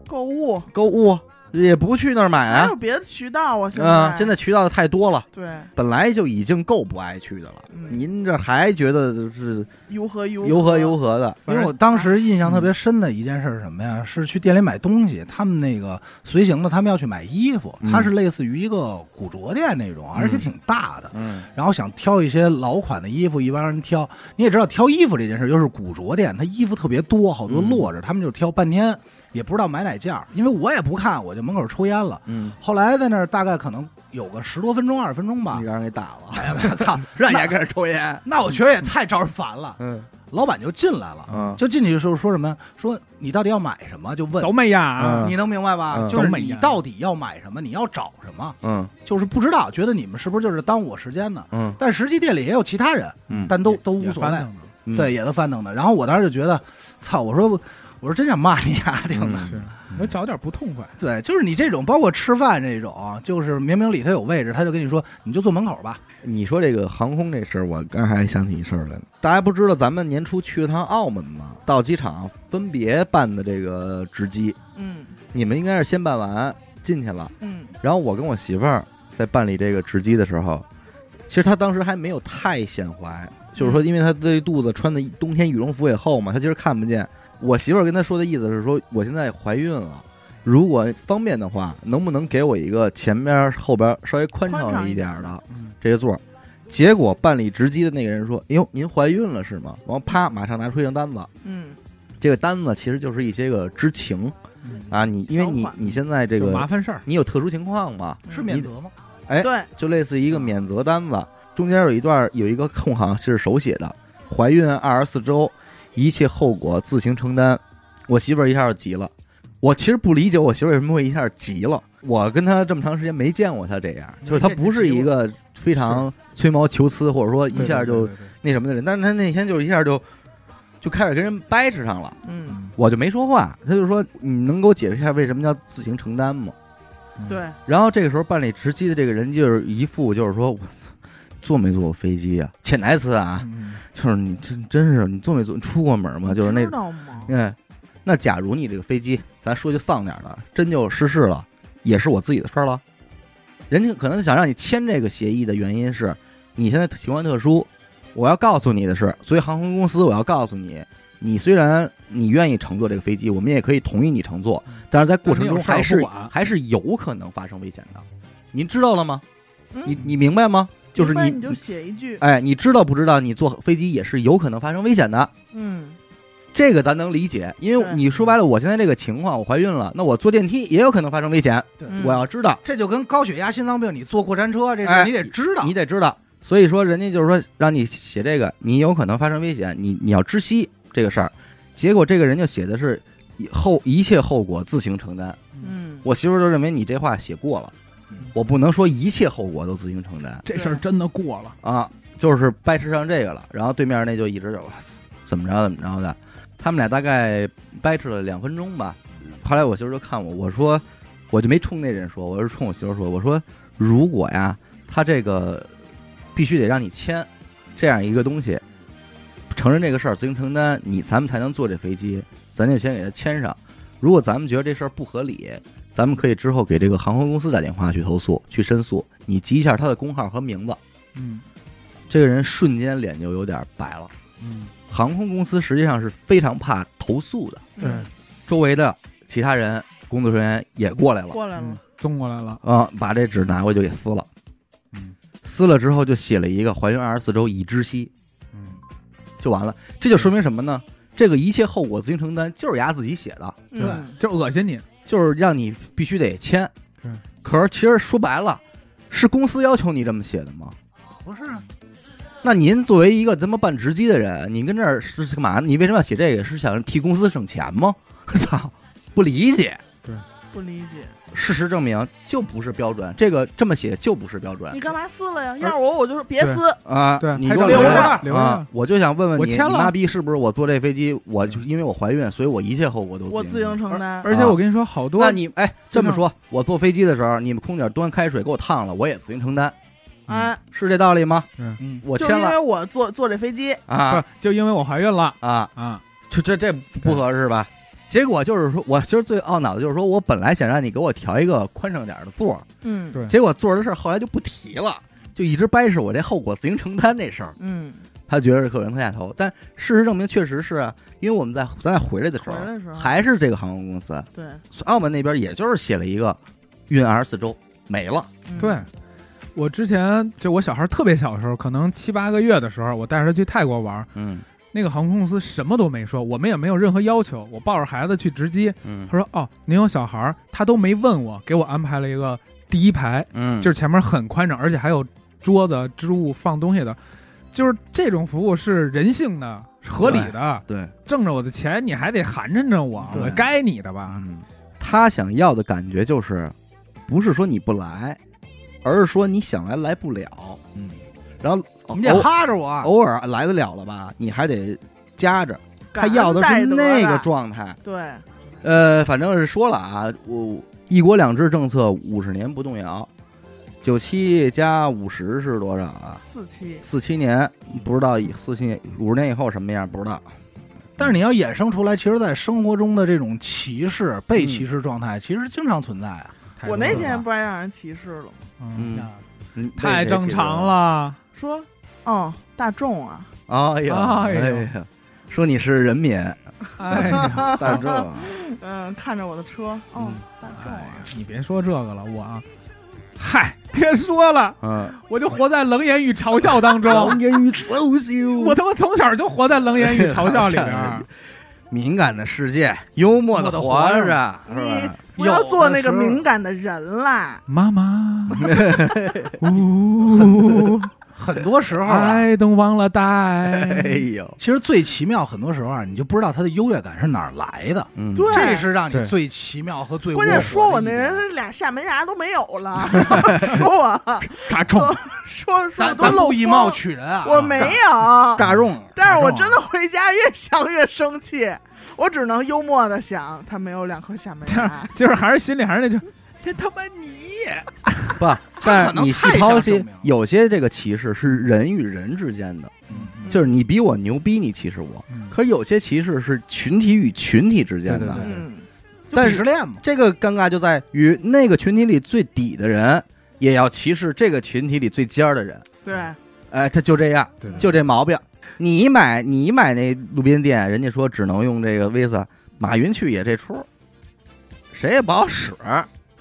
购物，购物，也不去那儿买啊还有。别的渠道啊？现嗯，在现在渠道太多了，对，本来就已经够不爱去的了，嗯您这还觉得就是如何如游和游和的，因为我当时印象特别深的一件事是什么呀？是去店里买东西，他们那个随行的，他们要去买衣服，嗯它是类似于一个古着店那种，而且挺大的。嗯然后想挑一些老款的衣服，一般人挑。你也知道，挑衣服这件事，又是古着店，它衣服特别多，好多摞着，他们就挑半天，也不知道买哪件儿。因为我也不看，我就门口抽烟了。嗯，后来在那儿大概可能有个十多分钟、二十分钟吧你。让人给打了，哎呀，我操！让你还跟着抽烟，那我觉得也太招人烦了。嗯老板就进来了，嗯就进去的时候说什么？说你到底要买什么？就问都美呀嗯，你能明白吧？嗯就是你到底要买什么，你要找什么，嗯就是不知道，觉得你们是不是就是耽误我时间呢？嗯但实际店里也有其他人，嗯，但都都无所谓对，也都翻腾的。然后我当时就觉得，操！我说我说真想骂你啊！这嗯个是，我找点不痛快。对，就是你这种，包括吃饭这种，就是明明里头有位置，他就跟你说，你就坐门口吧。你说这个航空这事儿，我刚才还想起一事儿来了。大家不知道咱们年初去了趟澳门吗？到机场分别办的这个值机，嗯你们应该是先办完进去了，嗯然后我跟我媳妇儿在办理这个值机的时候，其实她当时还没有太显怀，就是说，因为她这肚子穿的冬天羽绒服也厚嘛，她其实看不见。我媳妇儿跟他说的意思是说，我现在怀孕了，如果方便的话，能不能给我一个前边后边稍微宽宽敞敞一点的嗯，这个座儿？结果办理值机的那个人说：“哎呦，您怀孕了是吗？”然后啪，马上拿出一张单子。嗯，这个单子其实就是一些个知情嗯啊，你因为你你现在这个麻烦事儿。你有特殊情况嘛，是免责吗？哎对，就类似一个免责单子，中间有一段有一个空行是手写的，怀孕二十四周，一切后果自行承担。我媳妇儿一下就急了，我其实不理解我媳妇儿为什么会一下急了。我跟她这么长时间没见过她这样，就是她不是一个非常吹毛求疵或者说一下就那什么的人，但是她那天就是一下就就开始跟人掰扯上了。嗯我就没说话，她就说：“你能给我解释一下为什么叫自行承担吗？”嗯对，然后这个时候办理值机的这个人就是一副就是说我坐没坐过飞机啊？潜台词啊，嗯就是你真真是你坐没坐你出过门吗？就是那知道吗？嗯，那假如你这个飞机，咱说句丧点的，真就失事了，也是我自己的事儿了。人家可能想让你签这个协议的原因是，你现在情况特殊，我要告诉你的是，作为航空公司，我要告诉你，你虽然你愿意乘坐这个飞机，我们也可以同意你乘坐，但是在过程中还是还是有可能发生危险的。您知道了吗？嗯你你明白吗？就是你你就写一句，哎，你知道不知道？你坐飞机也是有可能发生危险的。嗯，这个咱能理解，因为你说白了，我现在这个情况，我怀孕了，那我坐电梯也有可能发生危险，对嗯我要知道，这就跟高血压、心脏病，你坐过山车这事你得知道。你得知道。所以说，人家就是说让你写这个，你有可能发生危险，你你要知悉这个事儿。结果这个人就写的是以后一切后果自行承担。嗯，我媳妇儿就认为你这话写过了，我不能说一切后果都自行承担这事儿真的过了。啊，就是掰扯上这个了。然后对面那就一直就怎么着怎么着的，他们俩大概掰扯了两分钟吧。后来我媳妇儿就看我，我说我就没冲那人说，我是冲我媳妇儿说，我说如果呀，他这个必须得让你签这样一个东西，承认这个事儿自行承担，你咱们才能坐这飞机，咱就先给他签上。如果咱们觉得这事儿不合理，咱们可以之后给这个航空公司打电话去投诉、去申诉，你记一下他的工号和名字。嗯这个人瞬间脸就有点白了。嗯，航空公司实际上是非常怕投诉的，对，周围的其他人工作人员也过来了，过来了送，过来了。啊、把这纸拿过去就给撕了。嗯撕了之后就写了一个怀孕二十四周已知悉，嗯，就完了。这就说明什么呢？这个一切后果自行承担就是丫自己写的，对嗯，就恶心你。就是让你必须得签。对，可是其实说白了，是公司要求你这么写的吗？不是啊，那您作为一个这么办直机的人，您跟这儿是是干嘛？你为什么要写这个？是想替公司省钱吗？操，不理解。对不理解，事实证明就不是标准，这个这么写就不是标准你干嘛撕了呀？要是我，我就是别撕，啊！对你给我留着着留着啊！我就想问问你，我你妈逼是不是我坐这飞机，我就因为我怀孕，所以我一切后果都我自行承担。而且我跟你说，好多那你哎这么说，我坐飞机的时候，你们空姐端开水给我烫了，我也自行承担，啊，是这道理吗？嗯，我签了就因为我坐坐这飞机，啊就因为我怀孕了啊，啊，就这这不合适吧？结果就是说，我其实最懊恼的就是说我本来想让你给我调一个宽敞点的座儿，嗯。对。结果座儿的事儿后来就不提了，就一直掰扯我这后果自行承担这事儿。嗯，他觉得是可人他下头，但事实证明确实是啊，因为我们在咱俩回来的时候回来的时候。还是这个航空公司，对，澳门那边也就是写了一个运二十四周没了，嗯。对，我之前就我小孩特别小的时候，可能七八个月的时候，我带着他去泰国玩，嗯那个航空公司什么都没说，我们也没有任何要求。我抱着孩子去值机，嗯他说：“哦，您有小孩儿。”他都没问我，给我安排了一个第一排，嗯，就是前面很宽敞，而且还有桌子、置物放东西的，就是这种服务是人性的、合理的。对，挣着我的钱，你还得寒碜着我，我该你的吧？嗯，他想要的感觉就是，不是说你不来，而是说你想来来不了，嗯，然后你得偶哈着我，偶尔来得了了吧，你还得夹着，他要的是那个状态。对，呃，反正是说了啊，我一国两制政策五十年不动摇，九七加五十是多少啊？四七，四七年不知道以四七年五十年以后什么样不知道。但是你要衍生出来，其实，在生活中的这种歧视、被歧视状态，其实经常存在啊。我那天不还让人歧视了吗？嗯太正常。了。说，哦，大众啊，哎呀，哎呀，说你是人民哎呀，大众啊，嗯，看着我的车，哦嗯，大众啊。哎，你别说这个了，我啊，嗨，别说了，嗯，我就活在冷言与嘲笑当中。冷言与嘲笑，我他妈从小就活在冷言与嘲笑里边儿。敏感的世界，幽默的活着？你不要做那个敏感的人啦。妈妈，呜，很多时候啊，爱都忘了带哎。呦，其实最奇妙，很多时候啊，你就不知道他的优越感是哪儿来的。嗯，对这是让你最奇妙和最关键说我那人俩下门牙都没有了，说我 嘎冲！说说咱都漏咱不以貌取人啊！我没有，大众，但是我真的回家越想越生气，我只能幽默的想，他没有两颗下门牙。就是还是心里还是那句，这他妈你不，但是你细太剖析想证明了，有些这个歧视是人与人之间的，就是你比我牛逼，你歧视我。嗯可是有些歧视是群体与群体之间的，对对对嗯，但是。这个尴尬就在于那个群体里最底的人也要歧视这个群体里最尖儿的人。对，哎，他就这样，对就这毛病。你买你买那路边店，人家说只能用这个 Visa，马云去也这出，谁也不好使。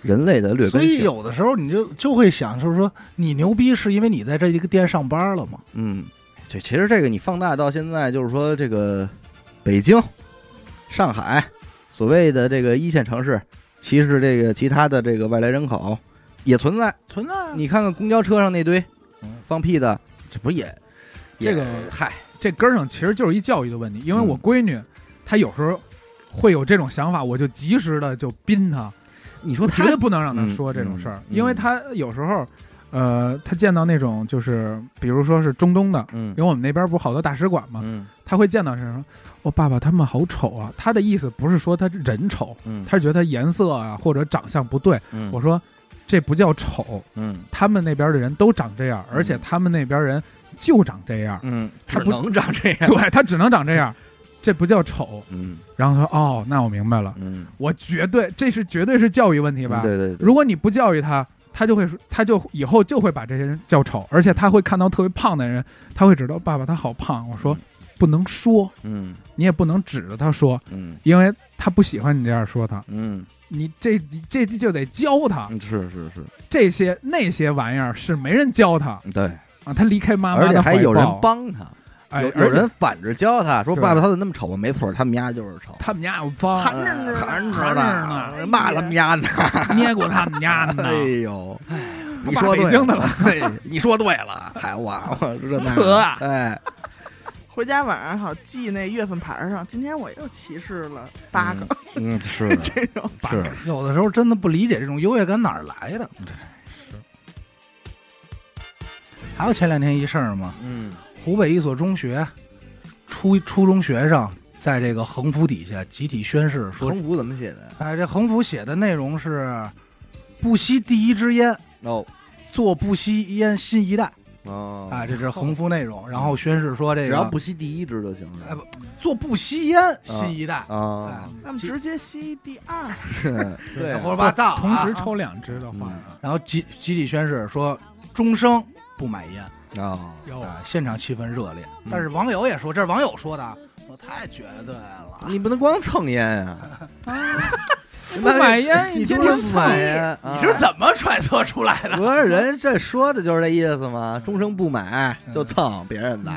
人类的劣所以，有的时候你就就会想，就是说你牛逼是因为你在这一个店上班了吗？嗯，就其实这个你放大到现在，就是说这个北京、上海所谓的这个一线城市，其实这个其他的这个外来人口也存在。存在啊。你看看公交车上那堆嗯放屁的，这不也这个嗨，这根儿上其实就是一教育的问题，因为我闺女她有时候会有这种想法，我就及时的就逼她，你说绝对不能让她嗯说这种事儿嗯，因为他有时候，呃，他见到那种就是比如说是中东的，嗯因为我们那边不是好多大使馆嘛，嗯她会见到什么，我、爸爸他们好丑啊。他的意思不是说他人丑，嗯，她是觉得他颜色啊或者长相不对。嗯我说这不叫丑，嗯他们那边的人都长这样，而且他们那边人就长这样，嗯，他不只能长这样，对他只能长这样，这不叫丑。嗯然后他说哦，那我明白了，嗯，我绝对这是绝对是教育问题吧？对对对，如果你不教育他，他就会他就以后就会把这些人叫丑，而且他会看到特别胖的人，他会知道爸爸他好胖。我说不能说，嗯。你也不能指着他说，嗯。因为他不喜欢你这样说他。嗯。你这这就得教他。嗯，是是是，这些那些玩意儿是没人教他。对，啊，他离开妈妈还有人，帮他，哎，有有而且人反着教他说对爸爸他怎么那么丑啊？没错，他们家就是丑，他们家有脏，含着呢含含着呢着骂他们家呢。捏过他们家呢。哎呦，你说对北京的了，嘿你说对了，还我我这那扯啊哎，回家晚上好记那月份牌上，今天我又歧视了八个，嗯，是这种是，有的时候真的不理解这种优越感哪儿来的。是还有前两天一事儿嘛，嗯湖北一所中学初初中学生在这个横幅底下集体宣誓说横幅怎么写的？：“哎，这横幅写的内容是‘不吸第一支烟，哦，做不吸烟新一代’。哦，啊，这是横幅内容。然后宣誓说这个只要不吸第一支就行了哎不做不吸烟新一代，啊哎，那么直接吸第二，是，对胡说八道啊，同时抽两支的话，然后集集体宣誓说终生不买烟。啊，哟啊，现场气氛热烈，嗯但是网友也说，这是网友说的啊，我太绝对了。你不能光蹭烟呀，不买烟，你天天不买烟，你是怎么揣测出来的？不是人这说的就是这意思吗？终生不买就蹭别人的，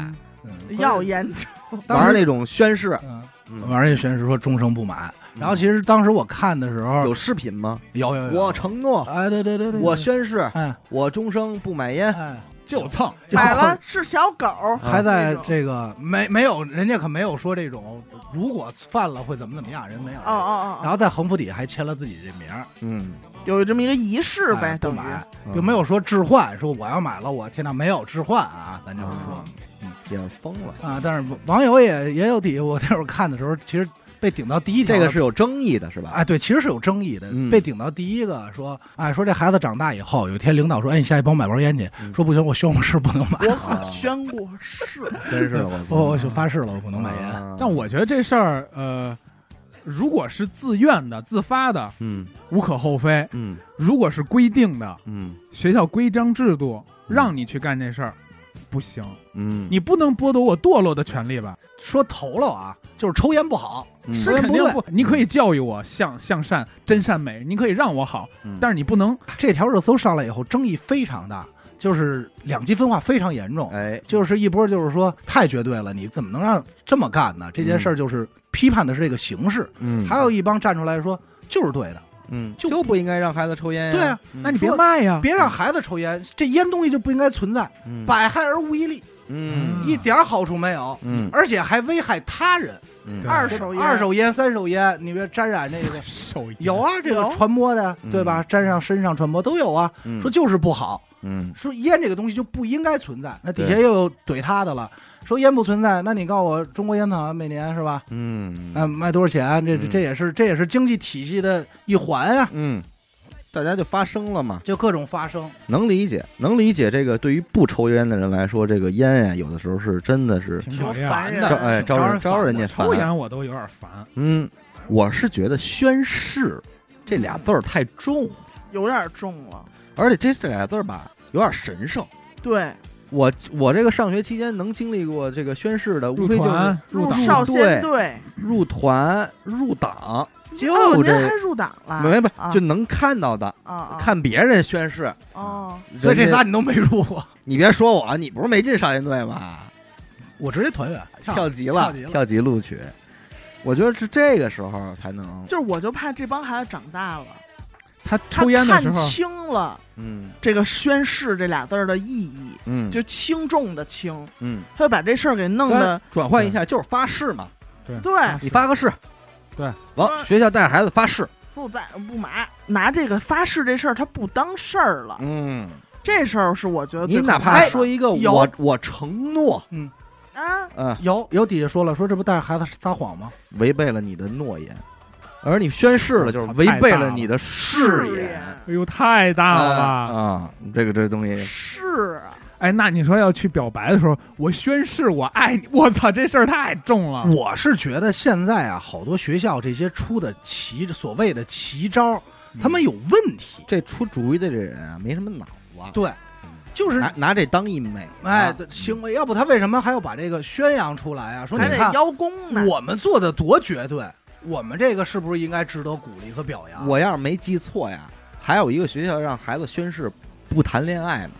要严重。玩那种宣誓，嗯，嗯完了，宣誓说终生不买。然后其实当时我看的时候有视频吗？有有有，我承诺，哎，对对对对，我宣誓，哎我终生不买烟。哎，就蹭，买了是小狗，还在这个没没有，人家可没有说这种如果犯了会怎么怎么样，人没有。哦哦哦，然后在横幅底下还签了自己这名儿，嗯，有这么一个仪式呗，等于买，嗯并没有说置换，说我要买了我天哪，没有置换啊，咱就是说。也是疯了。啊，但是网友也也有底，我那会儿看的时候，其实被顶到第一条，这个是有争议的，是吧？哎，对，其实是有争议的。嗯。被顶到第一个说，哎，说这孩子长大以后，有一天领导说，哎，你下去帮我买包烟去，嗯。说不行，我宣过誓不能买，我 可宣过誓，真是。我我我就发誓了，我不能买烟。啊。但我觉得这事儿，呃，如果是自愿的、自发的，嗯。无可厚非；嗯。如果是规定的，嗯。学校规章制度让你去干这事儿，不行，嗯，你不能剥夺我堕落的权利吧？说头了啊，就是抽烟不好，嗯是不对肯定不，你可以教育我向向善、真善美，你可以让我好，嗯。但是你不能这条热搜上来以后，争议非常大，就是两极分化非常严重。哎，就是一波就是说太绝对了，你怎么能让这么干呢？这件事儿就是批判的是这个形式，嗯，还有一帮站出来说就是对的，嗯，就就不应该让孩子抽烟呀。对啊嗯，那你别卖呀，别让孩子抽烟，这烟东西就不应该存在，嗯。百害而无一利，嗯。一点好处没有，嗯。而且还危害他人。嗯。二手烟，二手烟、三手烟，你别沾染这个。有啊，这个传播的嗯。对吧？沾上身上传播都有啊。嗯。说就是不好，嗯。说烟这个东西就不应该存在。那底下又有怼他的了，说烟不存在，那你告诉我，中国烟草每年是吧？嗯。嗯，卖多少钱？这这也是这也是经济体系的一环啊，嗯，大家就发声了嘛，就各种发生。能理解，能理解。这个对于不抽烟的人来说，这个烟呀，有的时候是真的是，挺烦的。哎招招人人招人家烦抽。烟我都有点烦，嗯，我是觉得宣誓这俩字儿太重，有点重了。而且这这俩字儿吧有点神圣。对，我我这个上学期间能经历过这个宣誓的，无非就是入团、入党，少先队，入团、入党，就哦，您这还入党了？没没啊就能看到的，看别人宣誓。哦，所以这仨你都没入过，你别说我，你不是没进少先队吗？我直接团员跳级了跳级，录取。我觉得是这个时候才能，就是我就怕这帮孩子长大了，他他抽烟的时候，看清了嗯这个宣誓这俩字儿的意义，嗯，就轻重的轻，嗯，他就把这事儿给弄的转换一下，就是发誓嘛，对。你发个誓，对，完嗯学校带着孩子发誓，说我再不买，拿这个发誓这事儿他不当事儿了，嗯，这事儿是我觉得你哪怕说一个我我承诺，嗯啊，嗯，有有底下说了，说这不带着孩子撒谎吗？违背了你的诺言，而你宣誓了，就是违背了了你的誓言。言哎呦，太大了吧！啊，这个这东西，是啊，哎，那你说要去表白的时候，我宣誓我爱你，我操，这事儿太重了。我是觉得现在啊，好多学校这些出的奇所谓的奇招，他们有问题。这出主意的这人啊，没什么脑子，对，就是拿拿这当一美，哎，对行为，要不他为什么还要把这个宣扬出来啊？说你得看邀功呢。我们做的多绝对，我们这个是不是应该值得鼓励和表扬？我要是没记错呀，还有一个学校让孩子宣誓不谈恋爱呢，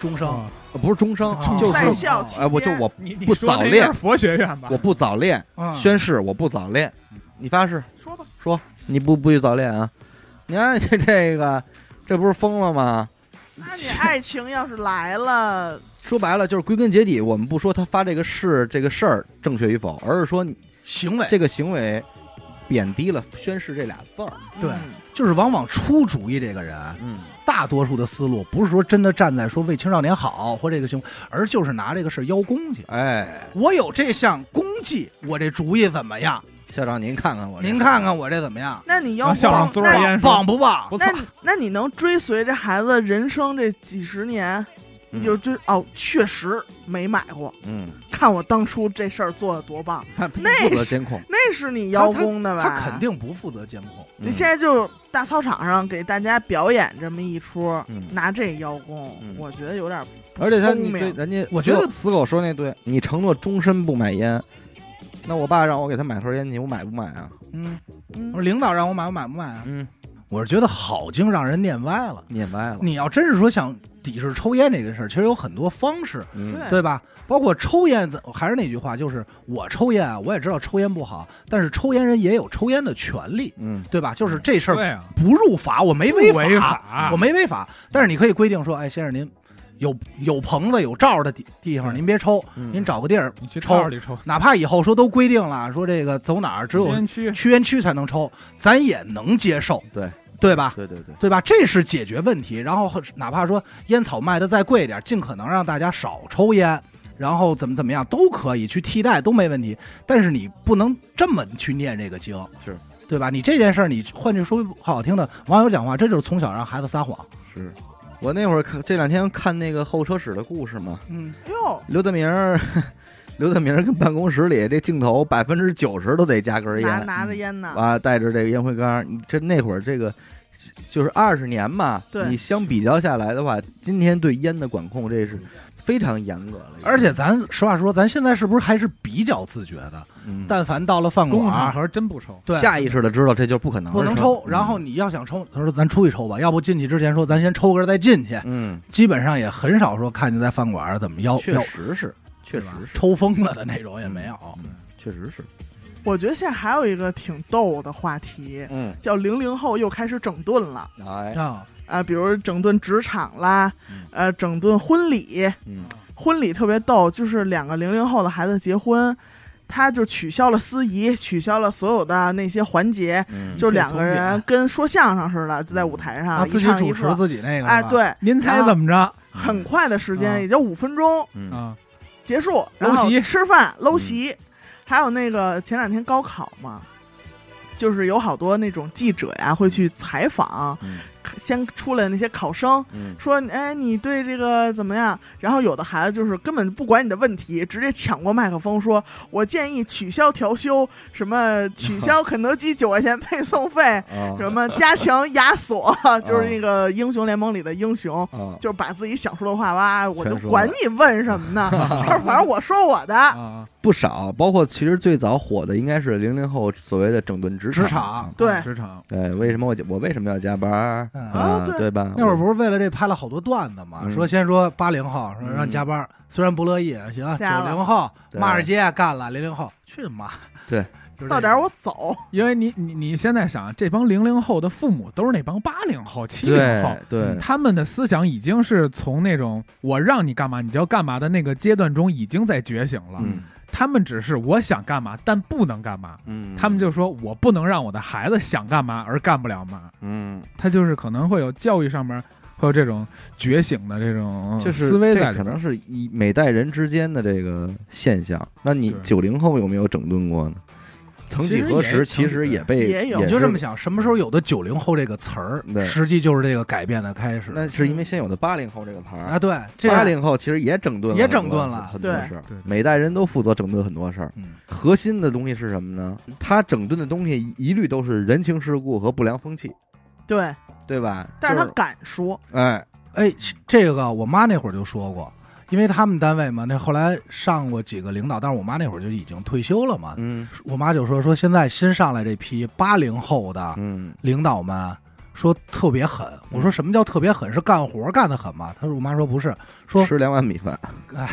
终生哦呃不是终生哦，就是在校期哎，我就我不早恋是佛学院吧？我不早恋，嗯宣誓我不早恋，你发誓说吧，说你不不许早恋啊？你看这这个，这不是疯了吗？那你爱情要是来了，说白了就是归根结底，我们不说他发这个誓这个事儿正确与否，而是说你行为，这个行为贬低了宣誓这俩字儿。对嗯就是往往出主意这个人，嗯，大多数的思路不是说真的站在说为青少年好或这个行为，而就是拿这个事儿邀功去。哎，我有这项功绩，我这主意怎么样？校长您看看我，您看看我这怎么样？那你要校长棒那嘬着烟说棒不棒？不那，你那你能追随这孩子人生这几十年，嗯就就哦，确实没买过。嗯，看我当初这事儿做的多棒，负责监控，那是你邀功的吧？他肯。定不负责监控。你现在就大操场上给大家表演这么一出，嗯拿这邀功，嗯我觉得有点不而且他。你对人家，我觉得死狗说那对，你承诺终身不买烟，那我爸让我给他买盒烟，你我买不买啊？嗯，嗯我说领导让我买，我买不买啊？嗯，我是觉得好经让人念歪了。念歪了，你要真是说想抵制抽烟这个事儿，其实有很多方式，嗯对对吧？包括抽烟，还是那句话，就是我抽烟啊，我也知道抽烟不好，但是抽烟人也有抽烟的权利，嗯对吧？就是这事儿不入法，我没不违违法我没违法，但是你可以规定说，哎，先生您有有棚子有罩的地地方，您别抽，嗯您找个地儿，你去抽里抽，哪怕以后说都规定了，说这个走哪儿只有吸烟区区烟区才能抽，咱也能接受，对对吧？对对对，对吧？这是解决问题。然后哪怕说烟草卖的再贵一点，尽可能让大家少抽烟，然后怎么怎么样都可以去替代，都没问题。但是你不能这么去念这个经，是对吧？你这件事儿，你换句说不好听的，网友讲话，这就是从小让孩子撒谎。是我那会儿看这两天看那个候车室的故事嘛，嗯，哟，刘德明儿，刘德明跟办公室里这镜头百分之九十都得加根烟，拿着烟呢，啊，带着这个烟灰缸，你这那会儿这个就是二十年嘛，对你相比较下来的话，今天对烟的管控这是非常严格了，而且咱实话说，咱现在是不是还是比较自觉的？嗯，但凡到了饭公共场馆，合真不抽。对，下意识的知道这就不可能不能抽。嗯然后你要想抽，他说咱出去抽吧，要不进去之前说咱先抽根再进去。嗯，基本上也很少说看见在饭馆怎么要确实是，确实是，抽风了的那种也没有。嗯，确实是，我觉得现在还有一个挺逗的话题，嗯，叫零零后又开始整顿了哎，啊，啊，比如整顿职场啦嗯，呃，整顿婚礼，嗯。婚礼特别逗，就是两个零零后的孩子结婚，他就取消了司仪，取消了所有的那些环节，嗯，就两个人跟说相声似的，就在舞台啊上一自己主持。自己那个，哎，，对，您猜怎么着？很快的时间，啊。也就五分钟嗯。啊？结束，然后吃饭搂嗯席，还有那个前两天高考嘛，就是有好多那种记者呀会去采访，嗯先出来那些考生，嗯。说，哎，你对这个怎么样？然后有的孩子就是根本不管你的问题，直接抢过麦克风说：“我建议取消调休，什么取消肯德基九块钱配送费，啊 什么加强亚索，就是那个英雄联盟里的英雄。”啊，就是把自己想说的话哇，我就管你问什么呢？就是反正我说我的，啊，不少，包括其实最早火的应该是零零后所谓的整顿职职场场。对。职场。对，为什么我我为什么要加班啊对对吧？那会儿不是为了这拍了好多段子嘛？嗯说先说八零后，说让加班，虽然不乐意，行九零后对骂着街干了，零零后去妈，对，到点儿我走。因为你你你现在想，这帮零零后的父母都是那帮八零后、七零后对，对，他们的思想已经是从那种我让你干嘛你就要干嘛的那个阶段中已经在觉醒了。嗯他们只是我想干嘛，但不能干嘛。嗯，他们就说我不能让我的孩子想干嘛而干不了嘛。嗯，他就是可能会有教育上面会有这种觉醒的这种就是思维在里面可能是以每代人之间的这个现象。那你对九零后有没有整顿过呢？曾几何时，其其实也被也有你就这么想，什么时候有的九零后这个词儿，实际就是这个改变的开始。那是因为先有的八零后这个牌啊，对，这八零后其实也整顿了也整顿了很多事儿对对，每代人都负责整顿很多事儿。嗯核心的东西是什么呢？他整顿的东西一一律都是人情世故和不良风气，对，对吧？但是他敢说，哎，哎，这个我妈那会儿就说过，因为他们单位嘛，那后来上过几个领导，但是我妈那会儿就已经退休了嘛。嗯我妈就说说现在新上来这批八零后的嗯领导们说特别狠。我说什么叫特别狠？是干活干得狠吗？她说我妈说不是，说吃两碗米饭，哎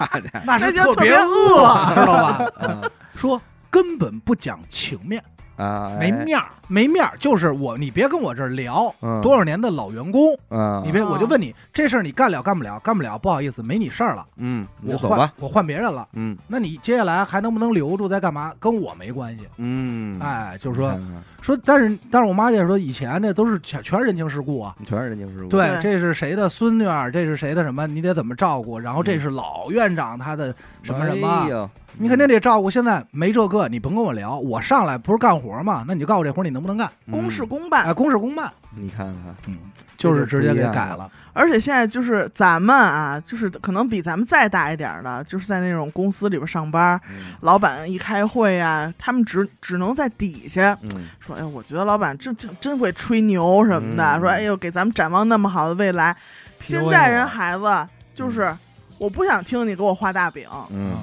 那那就特别是特别饿，知道吧？啊说根本不讲情面，啊，没哎面儿。没面儿，就是我你别跟我这儿聊嗯多少年的老员工，啊，你别我就哦问你这事儿你干了干不了？干不了，不好意思，没你事儿了，嗯，我换就走吧，我换别人了。嗯那你接下来还能不能留住，在干嘛？跟我没关系。嗯，哎，就是说说，但是但是我妈就说，以前这都是全全是人情世故啊。你全是人情世故，对，这是谁的孙女儿，这是谁的什么，你得怎么照顾。然后这是老院长他的什么什么你肯定得照顾。现在没这个，你甭跟我聊，我上来不是干活吗？那你就告诉我这活你能不能干？公事嗯公办哎，。公事公办，你看看，嗯，就是直接给改了。而且现在就是咱们啊，就是可能比咱们再大一点儿的，就是在那种公司里边上班，嗯老板一开会呀、他们只只能在底下嗯说：“哎，我觉得老板这真真会吹牛什么的，嗯说哎呦，给咱们展望那么好的未来。”现在人孩子就是，我不想听你给我画大饼，嗯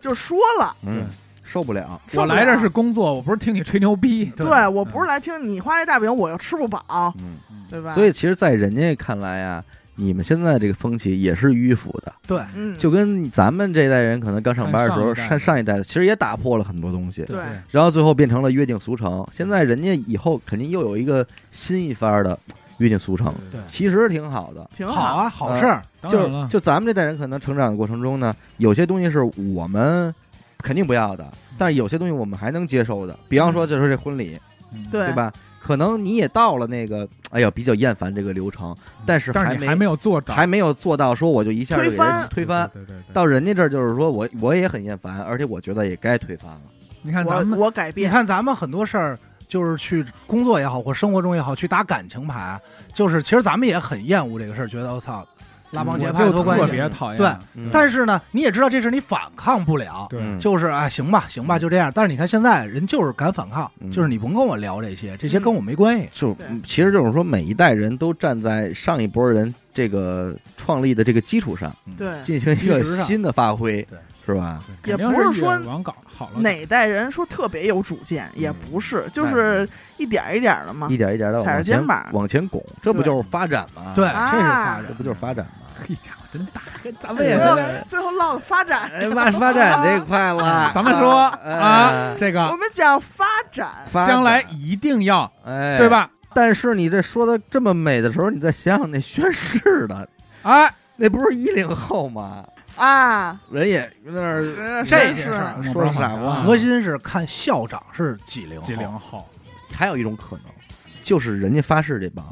就说了。嗯，受不了，受不了。我来这是工作，我不是听你吹牛逼。对。我不是来听你画这大饼，我又吃不饱，嗯，对吧？所以其实，在人家看来啊，你们现在这个风气也是迂腐的，对，嗯，就跟咱们这一代人可能刚上班的时候，看上一代。上上一代的其实也打破了很多东西，对。然后最后变成了约定俗成。现在人家以后肯定又有一个新一番的约定俗成，对其实挺好的。挺好啊，好事儿。就就咱们这代人可能成长的过程中呢，有些东西是我们肯定不要的，但是有些东西我们还能接受的。比方说，就是这婚礼，嗯对对吧？可能你也到了那个，哎呀，比较厌烦这个流程，但是还没但是你还没有做到，还没有做到说我就一下就给人推翻推翻。对对对对。到人家这儿就是说我我也很厌烦，而且我觉得也该推翻了。你看咱我们我改变，你看咱们很多事儿，就是去工作也好，或生活中也好，去打感情牌，就是其实咱们也很厌恶这个事儿，觉得我操，拉帮结派多关系。特别讨厌。对嗯但是呢，你也知道这是你反抗不了，对嗯就是啊，行吧，行吧，就这样。但是你看现在人就是敢反抗，嗯就是你甭跟我聊这些，这些跟我没关系。就其实就是说，每一代人都站在上一波人这个创立的这个基础上，对进行一个新的发挥，对是吧？也不是说往搞好了哪代人说特别有主见，也嗯不是，就是一点儿一点儿的嘛一。点一点的踩着肩膀往前拱，这不就是发展吗？对，，啊这是发展这不。就是发展吗？嘿家伙真大，咱们也最后唠了发展，哎妈，发展这块了，咱们说哎啊，这个我们讲发展，发展将来一定要哎，对？吧？但是你这说的这么美的时候，你再想想那宣誓的，哎，那不是一零后吗？啊，人也在那儿这件是事儿说傻话核心是看校长是几零几零后还有一种可能，就是人家发誓这帮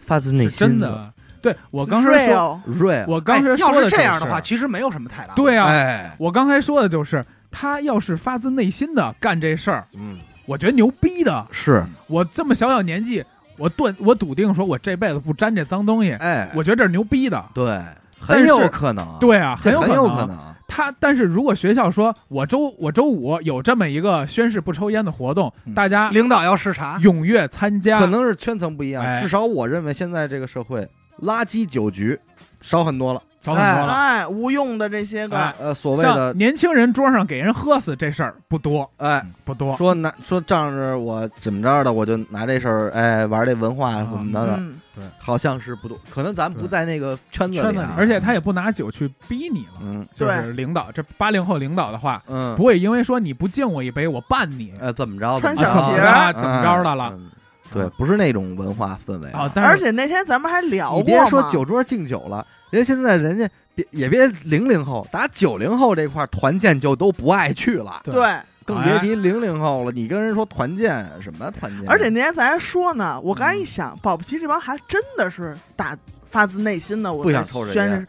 发自内心的。对我刚才说，real，，real，我刚才哎要是这样的话，其实没有什么太大。对啊，哎，我刚才说的就是他要是发自内心的干这事儿，嗯，我觉得牛逼的。是，我这么小小年纪，我断我笃定说，我这辈子不沾这脏东西，哎，我觉得这是牛逼的。对，很有可能，，对啊，这有可很有可能，他但是如果学校说我周我周五有这么一个宣誓不抽烟的活动，嗯。大家领导要视察，踊跃参加，可能是圈层不一样，哎。至少我认为现在这个社会垃圾酒局少很多了，少很多了。哎，无用的这些个。哎，呃，所谓像的，年轻人桌上给人喝死这事儿不多。哎，不多，说拿说仗着我怎么着的，我就拿这事儿，哎，玩这文化什么着的，嗯，好像是不多，可能咱不在那个圈子里啊，圈子里而且他也不拿酒去逼你了。嗯。就是领导，这八零后领导的话，嗯，不会因为说你不敬我一杯，我办你，呃，怎么着穿怎么着小鞋。啊怎么着的了。嗯对，不是那种文化氛围啊？但是而且那天咱们还聊过你别说酒桌敬酒了，人家现在人家别也别零零后，打九零后这块团建就都不爱去了，对，更别提零零后了。你跟人说团建什么团建？而且那天咱还说呢，我刚才一想，保不齐这帮孩子真的是打发自内心的，我不想宣抽着烟，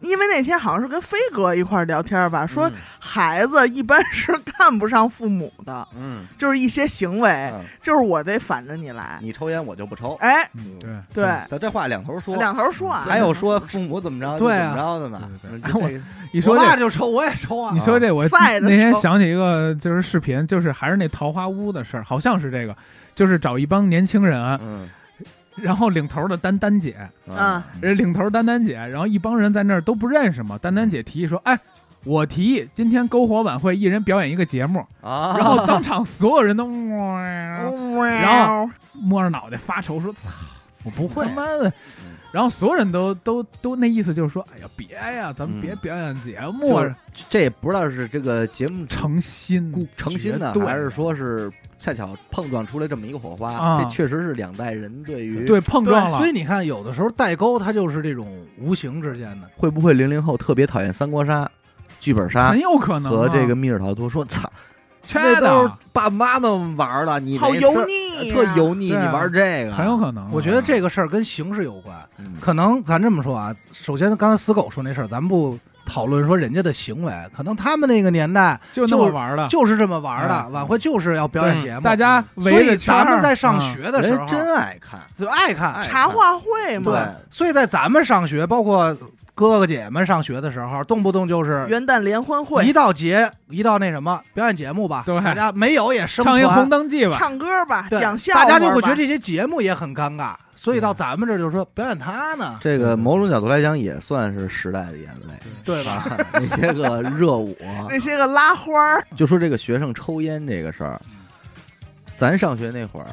因为那天好像是跟飞哥一块儿聊天吧，说嗯。孩子一般是看不上父母的，嗯，就是一些行为，嗯。就是我得反着你来。你抽烟我就不抽。哎，嗯。对。对，这话两头说，两头说啊，还有说父母怎么着对啊。怎么着的呢？对对嗯这个一说爸就抽，我也抽啊你。说这，我那天想起一个就是视频，就是还是那桃花坞的事儿，好像是这个，就是找一帮年轻人，嗯 然后领头的丹丹姐，啊。领头丹丹姐，然后一帮人在那儿都不认识嘛，丹丹姐提议说，哎。我提议今天篝火晚会，一人表演一个节目，啊，然后当场所有人都然后摸着脑袋发愁说：“操，我不会。他，妈的！”然后所有人都都都那意思就是说：“哎呀，别呀，咱们嗯别表演节目，就是这也不知道是这个节目诚心诚心的，对还是说是恰巧碰撞出来这么一个火花？啊这确实是两代人对于对碰撞了所以你看，有的时候代沟它就是这种无形之间的。会不会零零后特别讨厌三国杀、剧本杀很有可能啊和这个密室逃脱？说操，缺那都是，爸爸妈妈玩的，你好油腻呀，特油腻，啊你玩这个。很有可能啊。我觉得这个事儿跟形式有关，嗯。可能咱这么说啊，首先刚才死狗说那事儿，咱不讨论说人家的行为，可能他们那个年代就那么玩的，就是这么玩的，嗯。晚会就是要表演节目，大家所围着以咱们在上学的时候。人真爱看，就爱看，爱茶话会嘛，对，所以在咱们上学，包括哥哥姐姐们上学的时候，动不动就是元旦联欢会。一，到节一到那什么表演节目吧，对。大家没有也生唱一红，灯记吧，唱歌吧，讲笑大家就会觉得这些节目也很尴尬，所以到咱们这儿就说表演他呢，这个某种角度来讲也算是时代的眼泪，对吧？那些个热舞，那些个拉花儿，就说这个学生抽烟这个事儿，咱上学那会儿，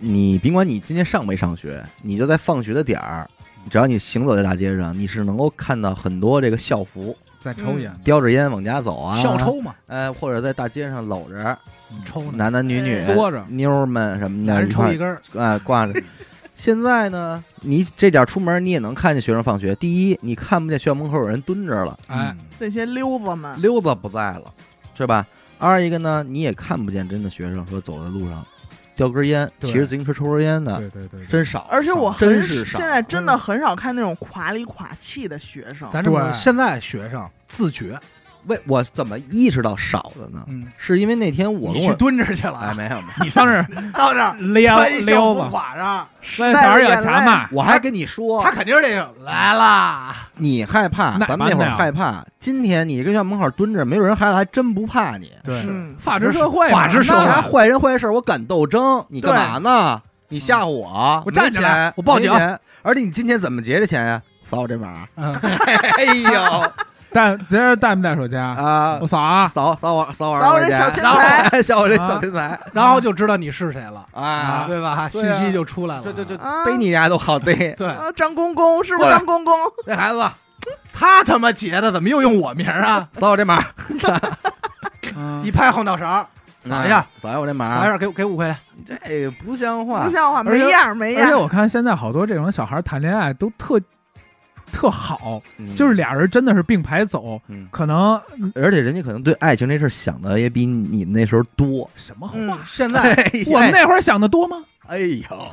你甭管你今天上没上学，你就在放学的点儿，只要你行走在大街上，你是能够看到很多这个校服，在抽烟，叼着烟往家走啊，校抽嘛，哎，或者在大街上搂着抽，男男女女哎嘬着。妞儿们什么的，抽一根儿，哎 挂着。现在呢，你这点出门你也能看见学生放学。第一，你看不见学校门口有人蹲着了，哎，那些溜子们，溜子不在了，是吧？二一个呢，你也看不见真的学生说走在路上叼根烟，骑着自行车抽根烟的，对对对，对真少。而且我很真是少现在真的很少看那种垮里垮气的学生，咱这现在学生自觉，为我怎么意识到少的呢？嗯，是因为那天我你去蹲着去了哎啊，没有没有，你上这儿 到这儿 撩撩吧，垮上，问小孩有钱吗？我还跟你说，他肯定是这个来啦，你害怕，咱们那会儿害怕。今天你跟学校门口蹲着，没准人孩子还真不怕你。对，嗯，法治社会嘛，法治社会坏人坏事，我敢斗争，你干嘛呢？你吓唬我，我站起来我报警而且你今天怎么结的钱呀？扫我这码。嗯哎呦带这带没带手机啊？啊我！扫啊，扫扫我扫我 扫我这小天才，扫我这啊小天才然后就知道你是谁了，啊！对吧？信息就出来了，这这这啊背你家都好逮。对啊，张公公是不是张公公？那孩子他他妈结的，怎么又用我名儿啊？扫我这码，嗯 一拍后脑勺，扫一下，扫一下我这码扫一码，下，给给五块钱。这不像话不。像话，没样没样儿。而且我看现在好多这种小孩谈恋爱都特特好，嗯。就是俩人真的是并排走，嗯。可能而且人家可能对爱情这事儿想的也比你们那时候多。什么话？嗯，现在我们那会儿想的多吗？哎呦，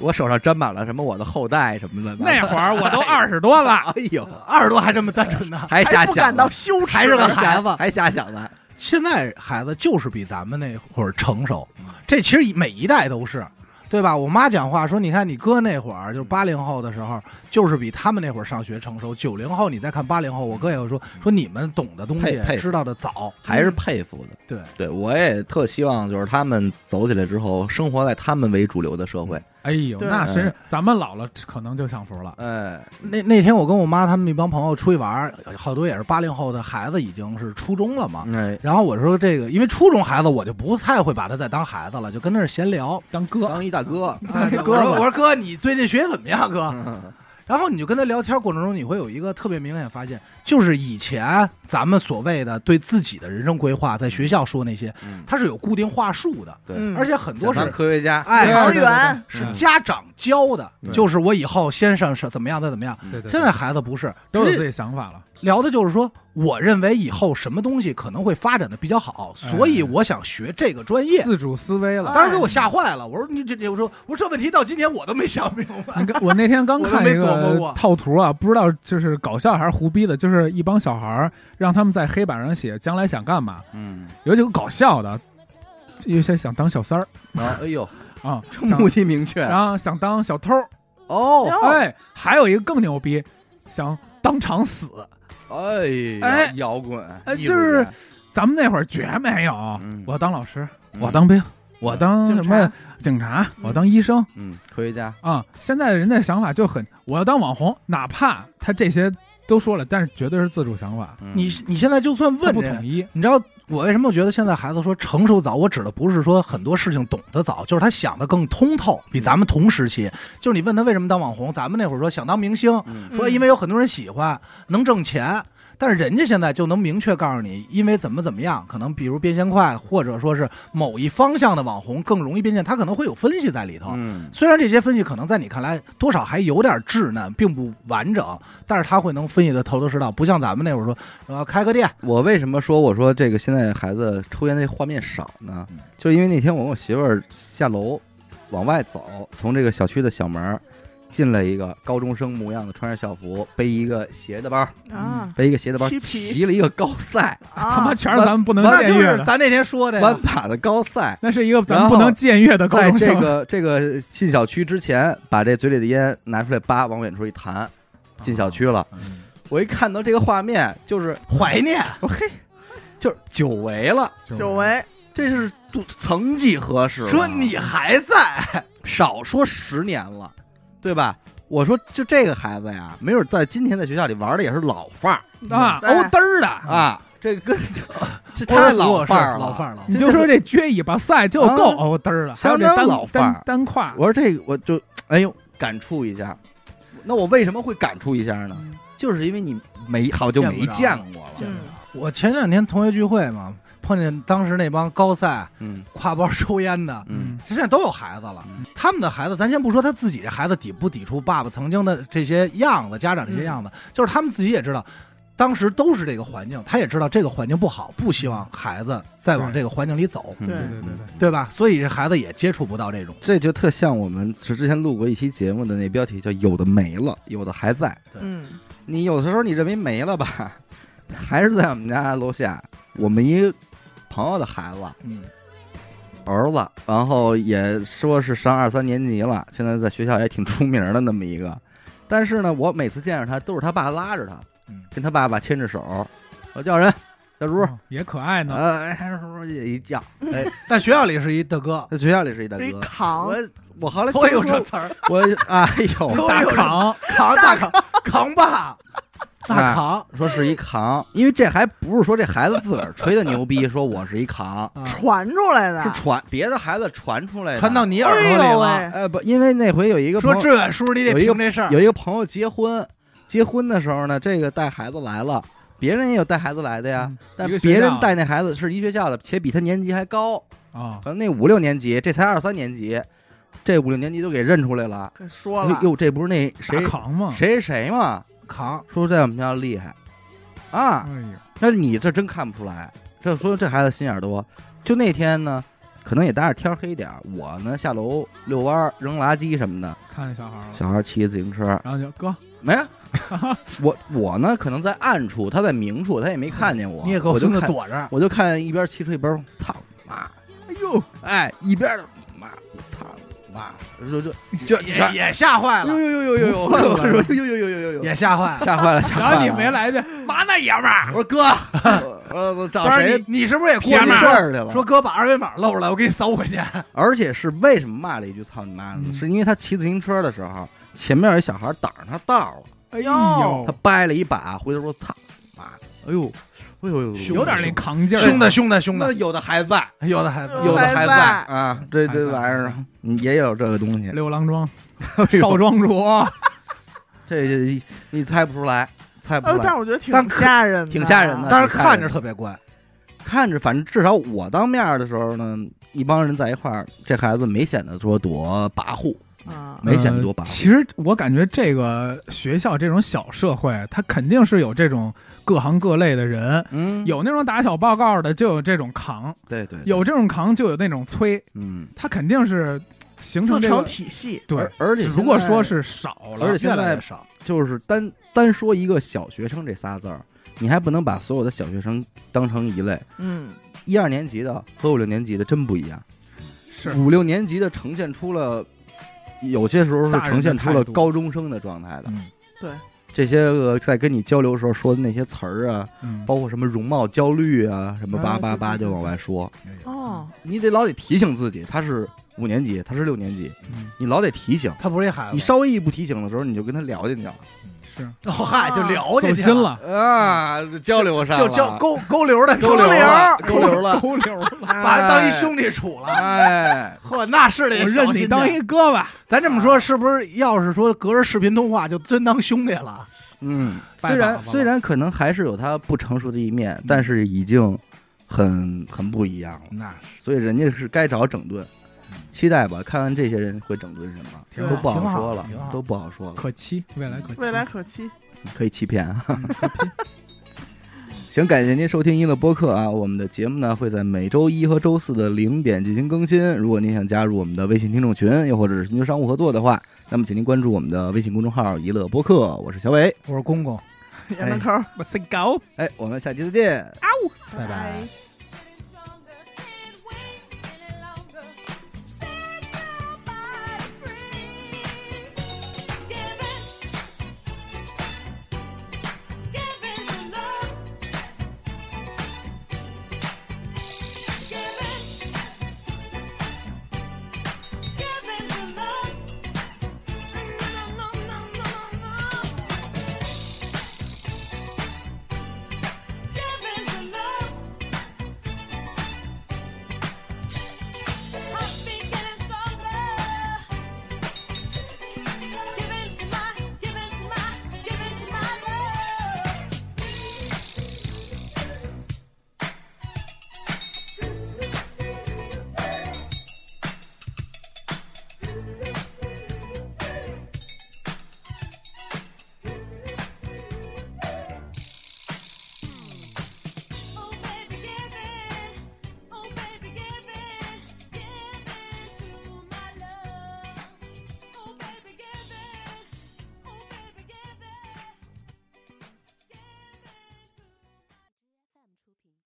我手上沾满了什么我的后代什么的。那会儿我都 二十多了，哎呦，二十多还这么单纯呢。还瞎想感到，羞耻，还是个还孩子。还瞎想呢。现在孩子就是比咱们那会儿成熟，这其实每一代都是，对吧？我妈讲话说，你看你哥那会儿就是八零后的时候，就是比他们那会儿上学成熟。九零后你再看八零后，我哥也会说说你们懂的东西佩佩知道的早，还是佩服的。对对，我也特希望就是他们走起来之后，生活在他们为主流的社会。哎呦，对那真是咱们老了可能就享福了。哎，那那天我跟我妈他们一帮朋友出去玩儿，好多也是八零后的孩子，已经是初中了嘛。哎，然后我说这个，因为初中孩子我就不太会把他再当孩子了，就跟那儿闲聊。当哥，当一大哥，哎哥哥我说我说哥，你最近学习怎么样，哥？嗯然后你就跟他聊天过程中，你会有一个特别明显发现，就是以前咱们所谓的对自己的人生规划，在学校说那些，嗯。它是有固定话术的，而且很多是科学家，哎幼儿园是嗯。家长教的，就是我以后先生是怎么样再怎么样。对对，现在孩子不是，都有自己想法了。聊的就是说，我认为以后什么东西可能会发展的比较好，哎所以我想学这个专业。自主思维了。当时给我吓坏了，我说你这这，我说我说这问题到今天我都没想明白。你看，我那天刚看一个过套图啊，不知道就是搞笑还是胡逼的，就是一帮小孩儿让他们在黑板上写将来想干嘛，嗯，有几个搞笑的，有些想当小三儿然后哎呦，啊，想目的明确，然后想当小偷，哦，哟哎，还有一个更牛逼，想当场死。哎哎摇滚，哎，就是咱们那会儿绝没有嗯，我当老师，嗯我当兵，我当什么警察，我当医生。嗯，科学家，啊。现在人的想法就很，我要当网红，哪怕他这些都说了，但是绝对是自主想法，嗯。你你现在就算问不统一。你知道我为什么觉得现在孩子说成熟早？我指的不是说很多事情懂得早，就是他想的更通透，比咱们同时期。就是你问他为什么当网红，咱们那会儿说想当明星，嗯说因为有很多人喜欢，能挣钱。但是人家现在就能明确告诉你，因为怎么怎么样，可能比如变现快，或者说是某一方向的网红更容易变现，他可能会有分析在里头。嗯，虽然这些分析可能在你看来多少还有点稚嫩，并不完整，但是他会能分析的头头是道，不像咱们那会儿说，呃，开个店，我为什么说我说这个现在孩子抽烟的画面少呢嗯？就是因为那天我跟我媳妇儿下楼往外走，从这个小区的小门儿进来一个高中生模样的，穿着校服，背一个斜的包，啊。背一个斜的包，骑了一个高赛，啊，他妈全是咱们不能那就僭越咱那天说的呀。弯把的高赛。那是一个咱们不能僭越的高在这中生。个这个进小区之前，把这嘴里的烟拿出来，叭往远处一弹，进小区了。嗯我一看到这个画面，就是怀念，我 嘿，就是久违了，久违，这是都曾几何时？说你还在，少说十年了，对吧？我说就这个孩子呀，没准在今天在学校里玩的也是老范儿。啊，对。欧嘚儿的，啊，这个跟 这太老范儿了，老范儿了。你就说这撅尾巴赛就够欧嘚儿了，还有这相当单老范儿。单单胯，我说这个我就哎呦感触一下，那我为什么会感触一下呢？就是因为你没好久没见过了，嗯，我前两天同学聚会嘛，碰见当时那帮高赛嗯挎包抽烟的，嗯现在都有孩子了嗯。他们的孩子，咱先不说他自己这孩子抵不抵触爸爸曾经的这些样子，家长这些样子，就是他们自己也知道，当时都是这个环境，他也知道这个环境不好，不希望孩子再往这个环境里走，嗯对对对对对，吧？所以这孩子也接触不到这种。这就特像我们是之前录过一期节目的那标题叫“有的没了，有的还在”。嗯，你有的时候你认为没了吧，还是在我们家楼下，我们一个朋友的孩子嗯，儿子，然后也说是上二三年级了，现在在学校也挺出名的那么一个。但是呢，我每次见着他都是他爸拉着他，嗯跟他爸爸牵着手，我叫人，小猪，哦也可爱呢。呃，哎，叔也一叫，哎，在学校里是一大哥，在学校里是一大哥。扛我我后来我有这词儿，我哎呦，大扛，扛大扛扛把，大扛。说是一扛，因为这还不是说这孩子自个儿吹的牛逼，说我是一扛，啊。传出来的，是传别的孩子传出来的，传到你耳朵哎里了。呃不，因为那回有一个说志远叔叔，你得有一个听这事儿。有一个朋友结婚，结婚的时候呢，这个带孩子来了，别人也有带孩子来的呀，嗯但别人带那孩子是一学校的，且比他年级还高，啊，可能那五六年级，这才二三年级，这五六年级都给认出来了。给说了，哟，这不是那谁扛吗，谁谁吗？扛，说在我们学校厉害。啊，哎呀，那你这真看不出来，这说这孩子心眼多。就那天呢，可能也搭着天黑点儿，我呢下楼遛弯儿、扔垃圾什么的，看见小孩了，小孩骑自行车，然后就哥，没有，我我呢可能在暗处，他在明处，他也没看见我，你也给我孙子我就看，躲着。我就看一边骑车一边操你妈，哎呦，哎，一边的妈操你妈，就就就也也吓坏了，呦呦呦呦呦呦呦呦呦呦呦也吓坏了。吓坏了，吓坏了。然后你没，来一句嘛那爷们儿，我说哥，我我找谁你，你是不是也过撇去事儿去了？说哥把二维码露出来，我给你扫五块钱。而且是为什么骂了一句“操你妈”呢？嗯是因为他骑自行车的时候，前面有一小孩挡着他道了，哎呦他掰了一把，回头说“操你妈”，哎呦，哎呦呦，有点那扛劲儿，兄弟，兄弟，兄弟，有的还在，有的孩子，有的还还在啊，这这玩意儿嗯。也有这个东西，六郎庄，少庄主，这这你猜不出来，猜不哎，出来，但是我觉得挺吓人的，挺吓人的但是看着特别乖。看着反正至少我当面的时候呢，一帮人在一块儿，这孩子没显得说多跋扈，啊，没显得多跋扈。呃其实我感觉这个学校这种小社会，它肯定是有这种各行各类的人，嗯，有那种打小报告的，就有这种扛，对对，对有这种扛，就有那种催，嗯，他肯定是形成自成这个。体系，对而，且如果说是少了，而且现在越来越少，就是单单说一个小学生这仨字儿，你还不能把所有的小学生当成一类。嗯，一二年级的和五六年级的真不一样，是五六年级的呈现出了，有些时候是呈现出了高中生的状态的。嗯，这些个在跟你交流时候说的那些词儿啊，嗯，包括什么容貌焦虑啊，什么啊叭叭叭对对。对就往外说，哦，你得老得提醒自己，他是五年级，他是六年级，嗯。你老得提醒。他不是一孩子，你稍微一不提醒的时候，你就跟他聊进去了是 哦嗨就了解去走心了，啊，交流上就交沟沟流的沟流沟流了，沟流了，把他当一兄弟处了。哎，嚯，那是得认你当一哥吧。咱这么说，是不是要是说隔着视频通话，就真当兄弟了？嗯，虽然虽然可能还是有他不成熟的一面，但是已经很很不一样了。那所以人家是该找整顿，期待吧，看看这些人会整顿什么，挺都不好好说了，都不好说了，可期，未来可期，未来可期。可以欺骗啊。行，感谢您收听一乐播客啊！我们的节目呢会在每周一和周四的零点进行更新。如果您想加入我们的微信听众群，又或者是寻求商务合作的话，那么请您关注我们的微信公众号“一乐播客”。我是小伟，我是公公，杨门口，我是狗。哎，我们下期再见。拜拜。拜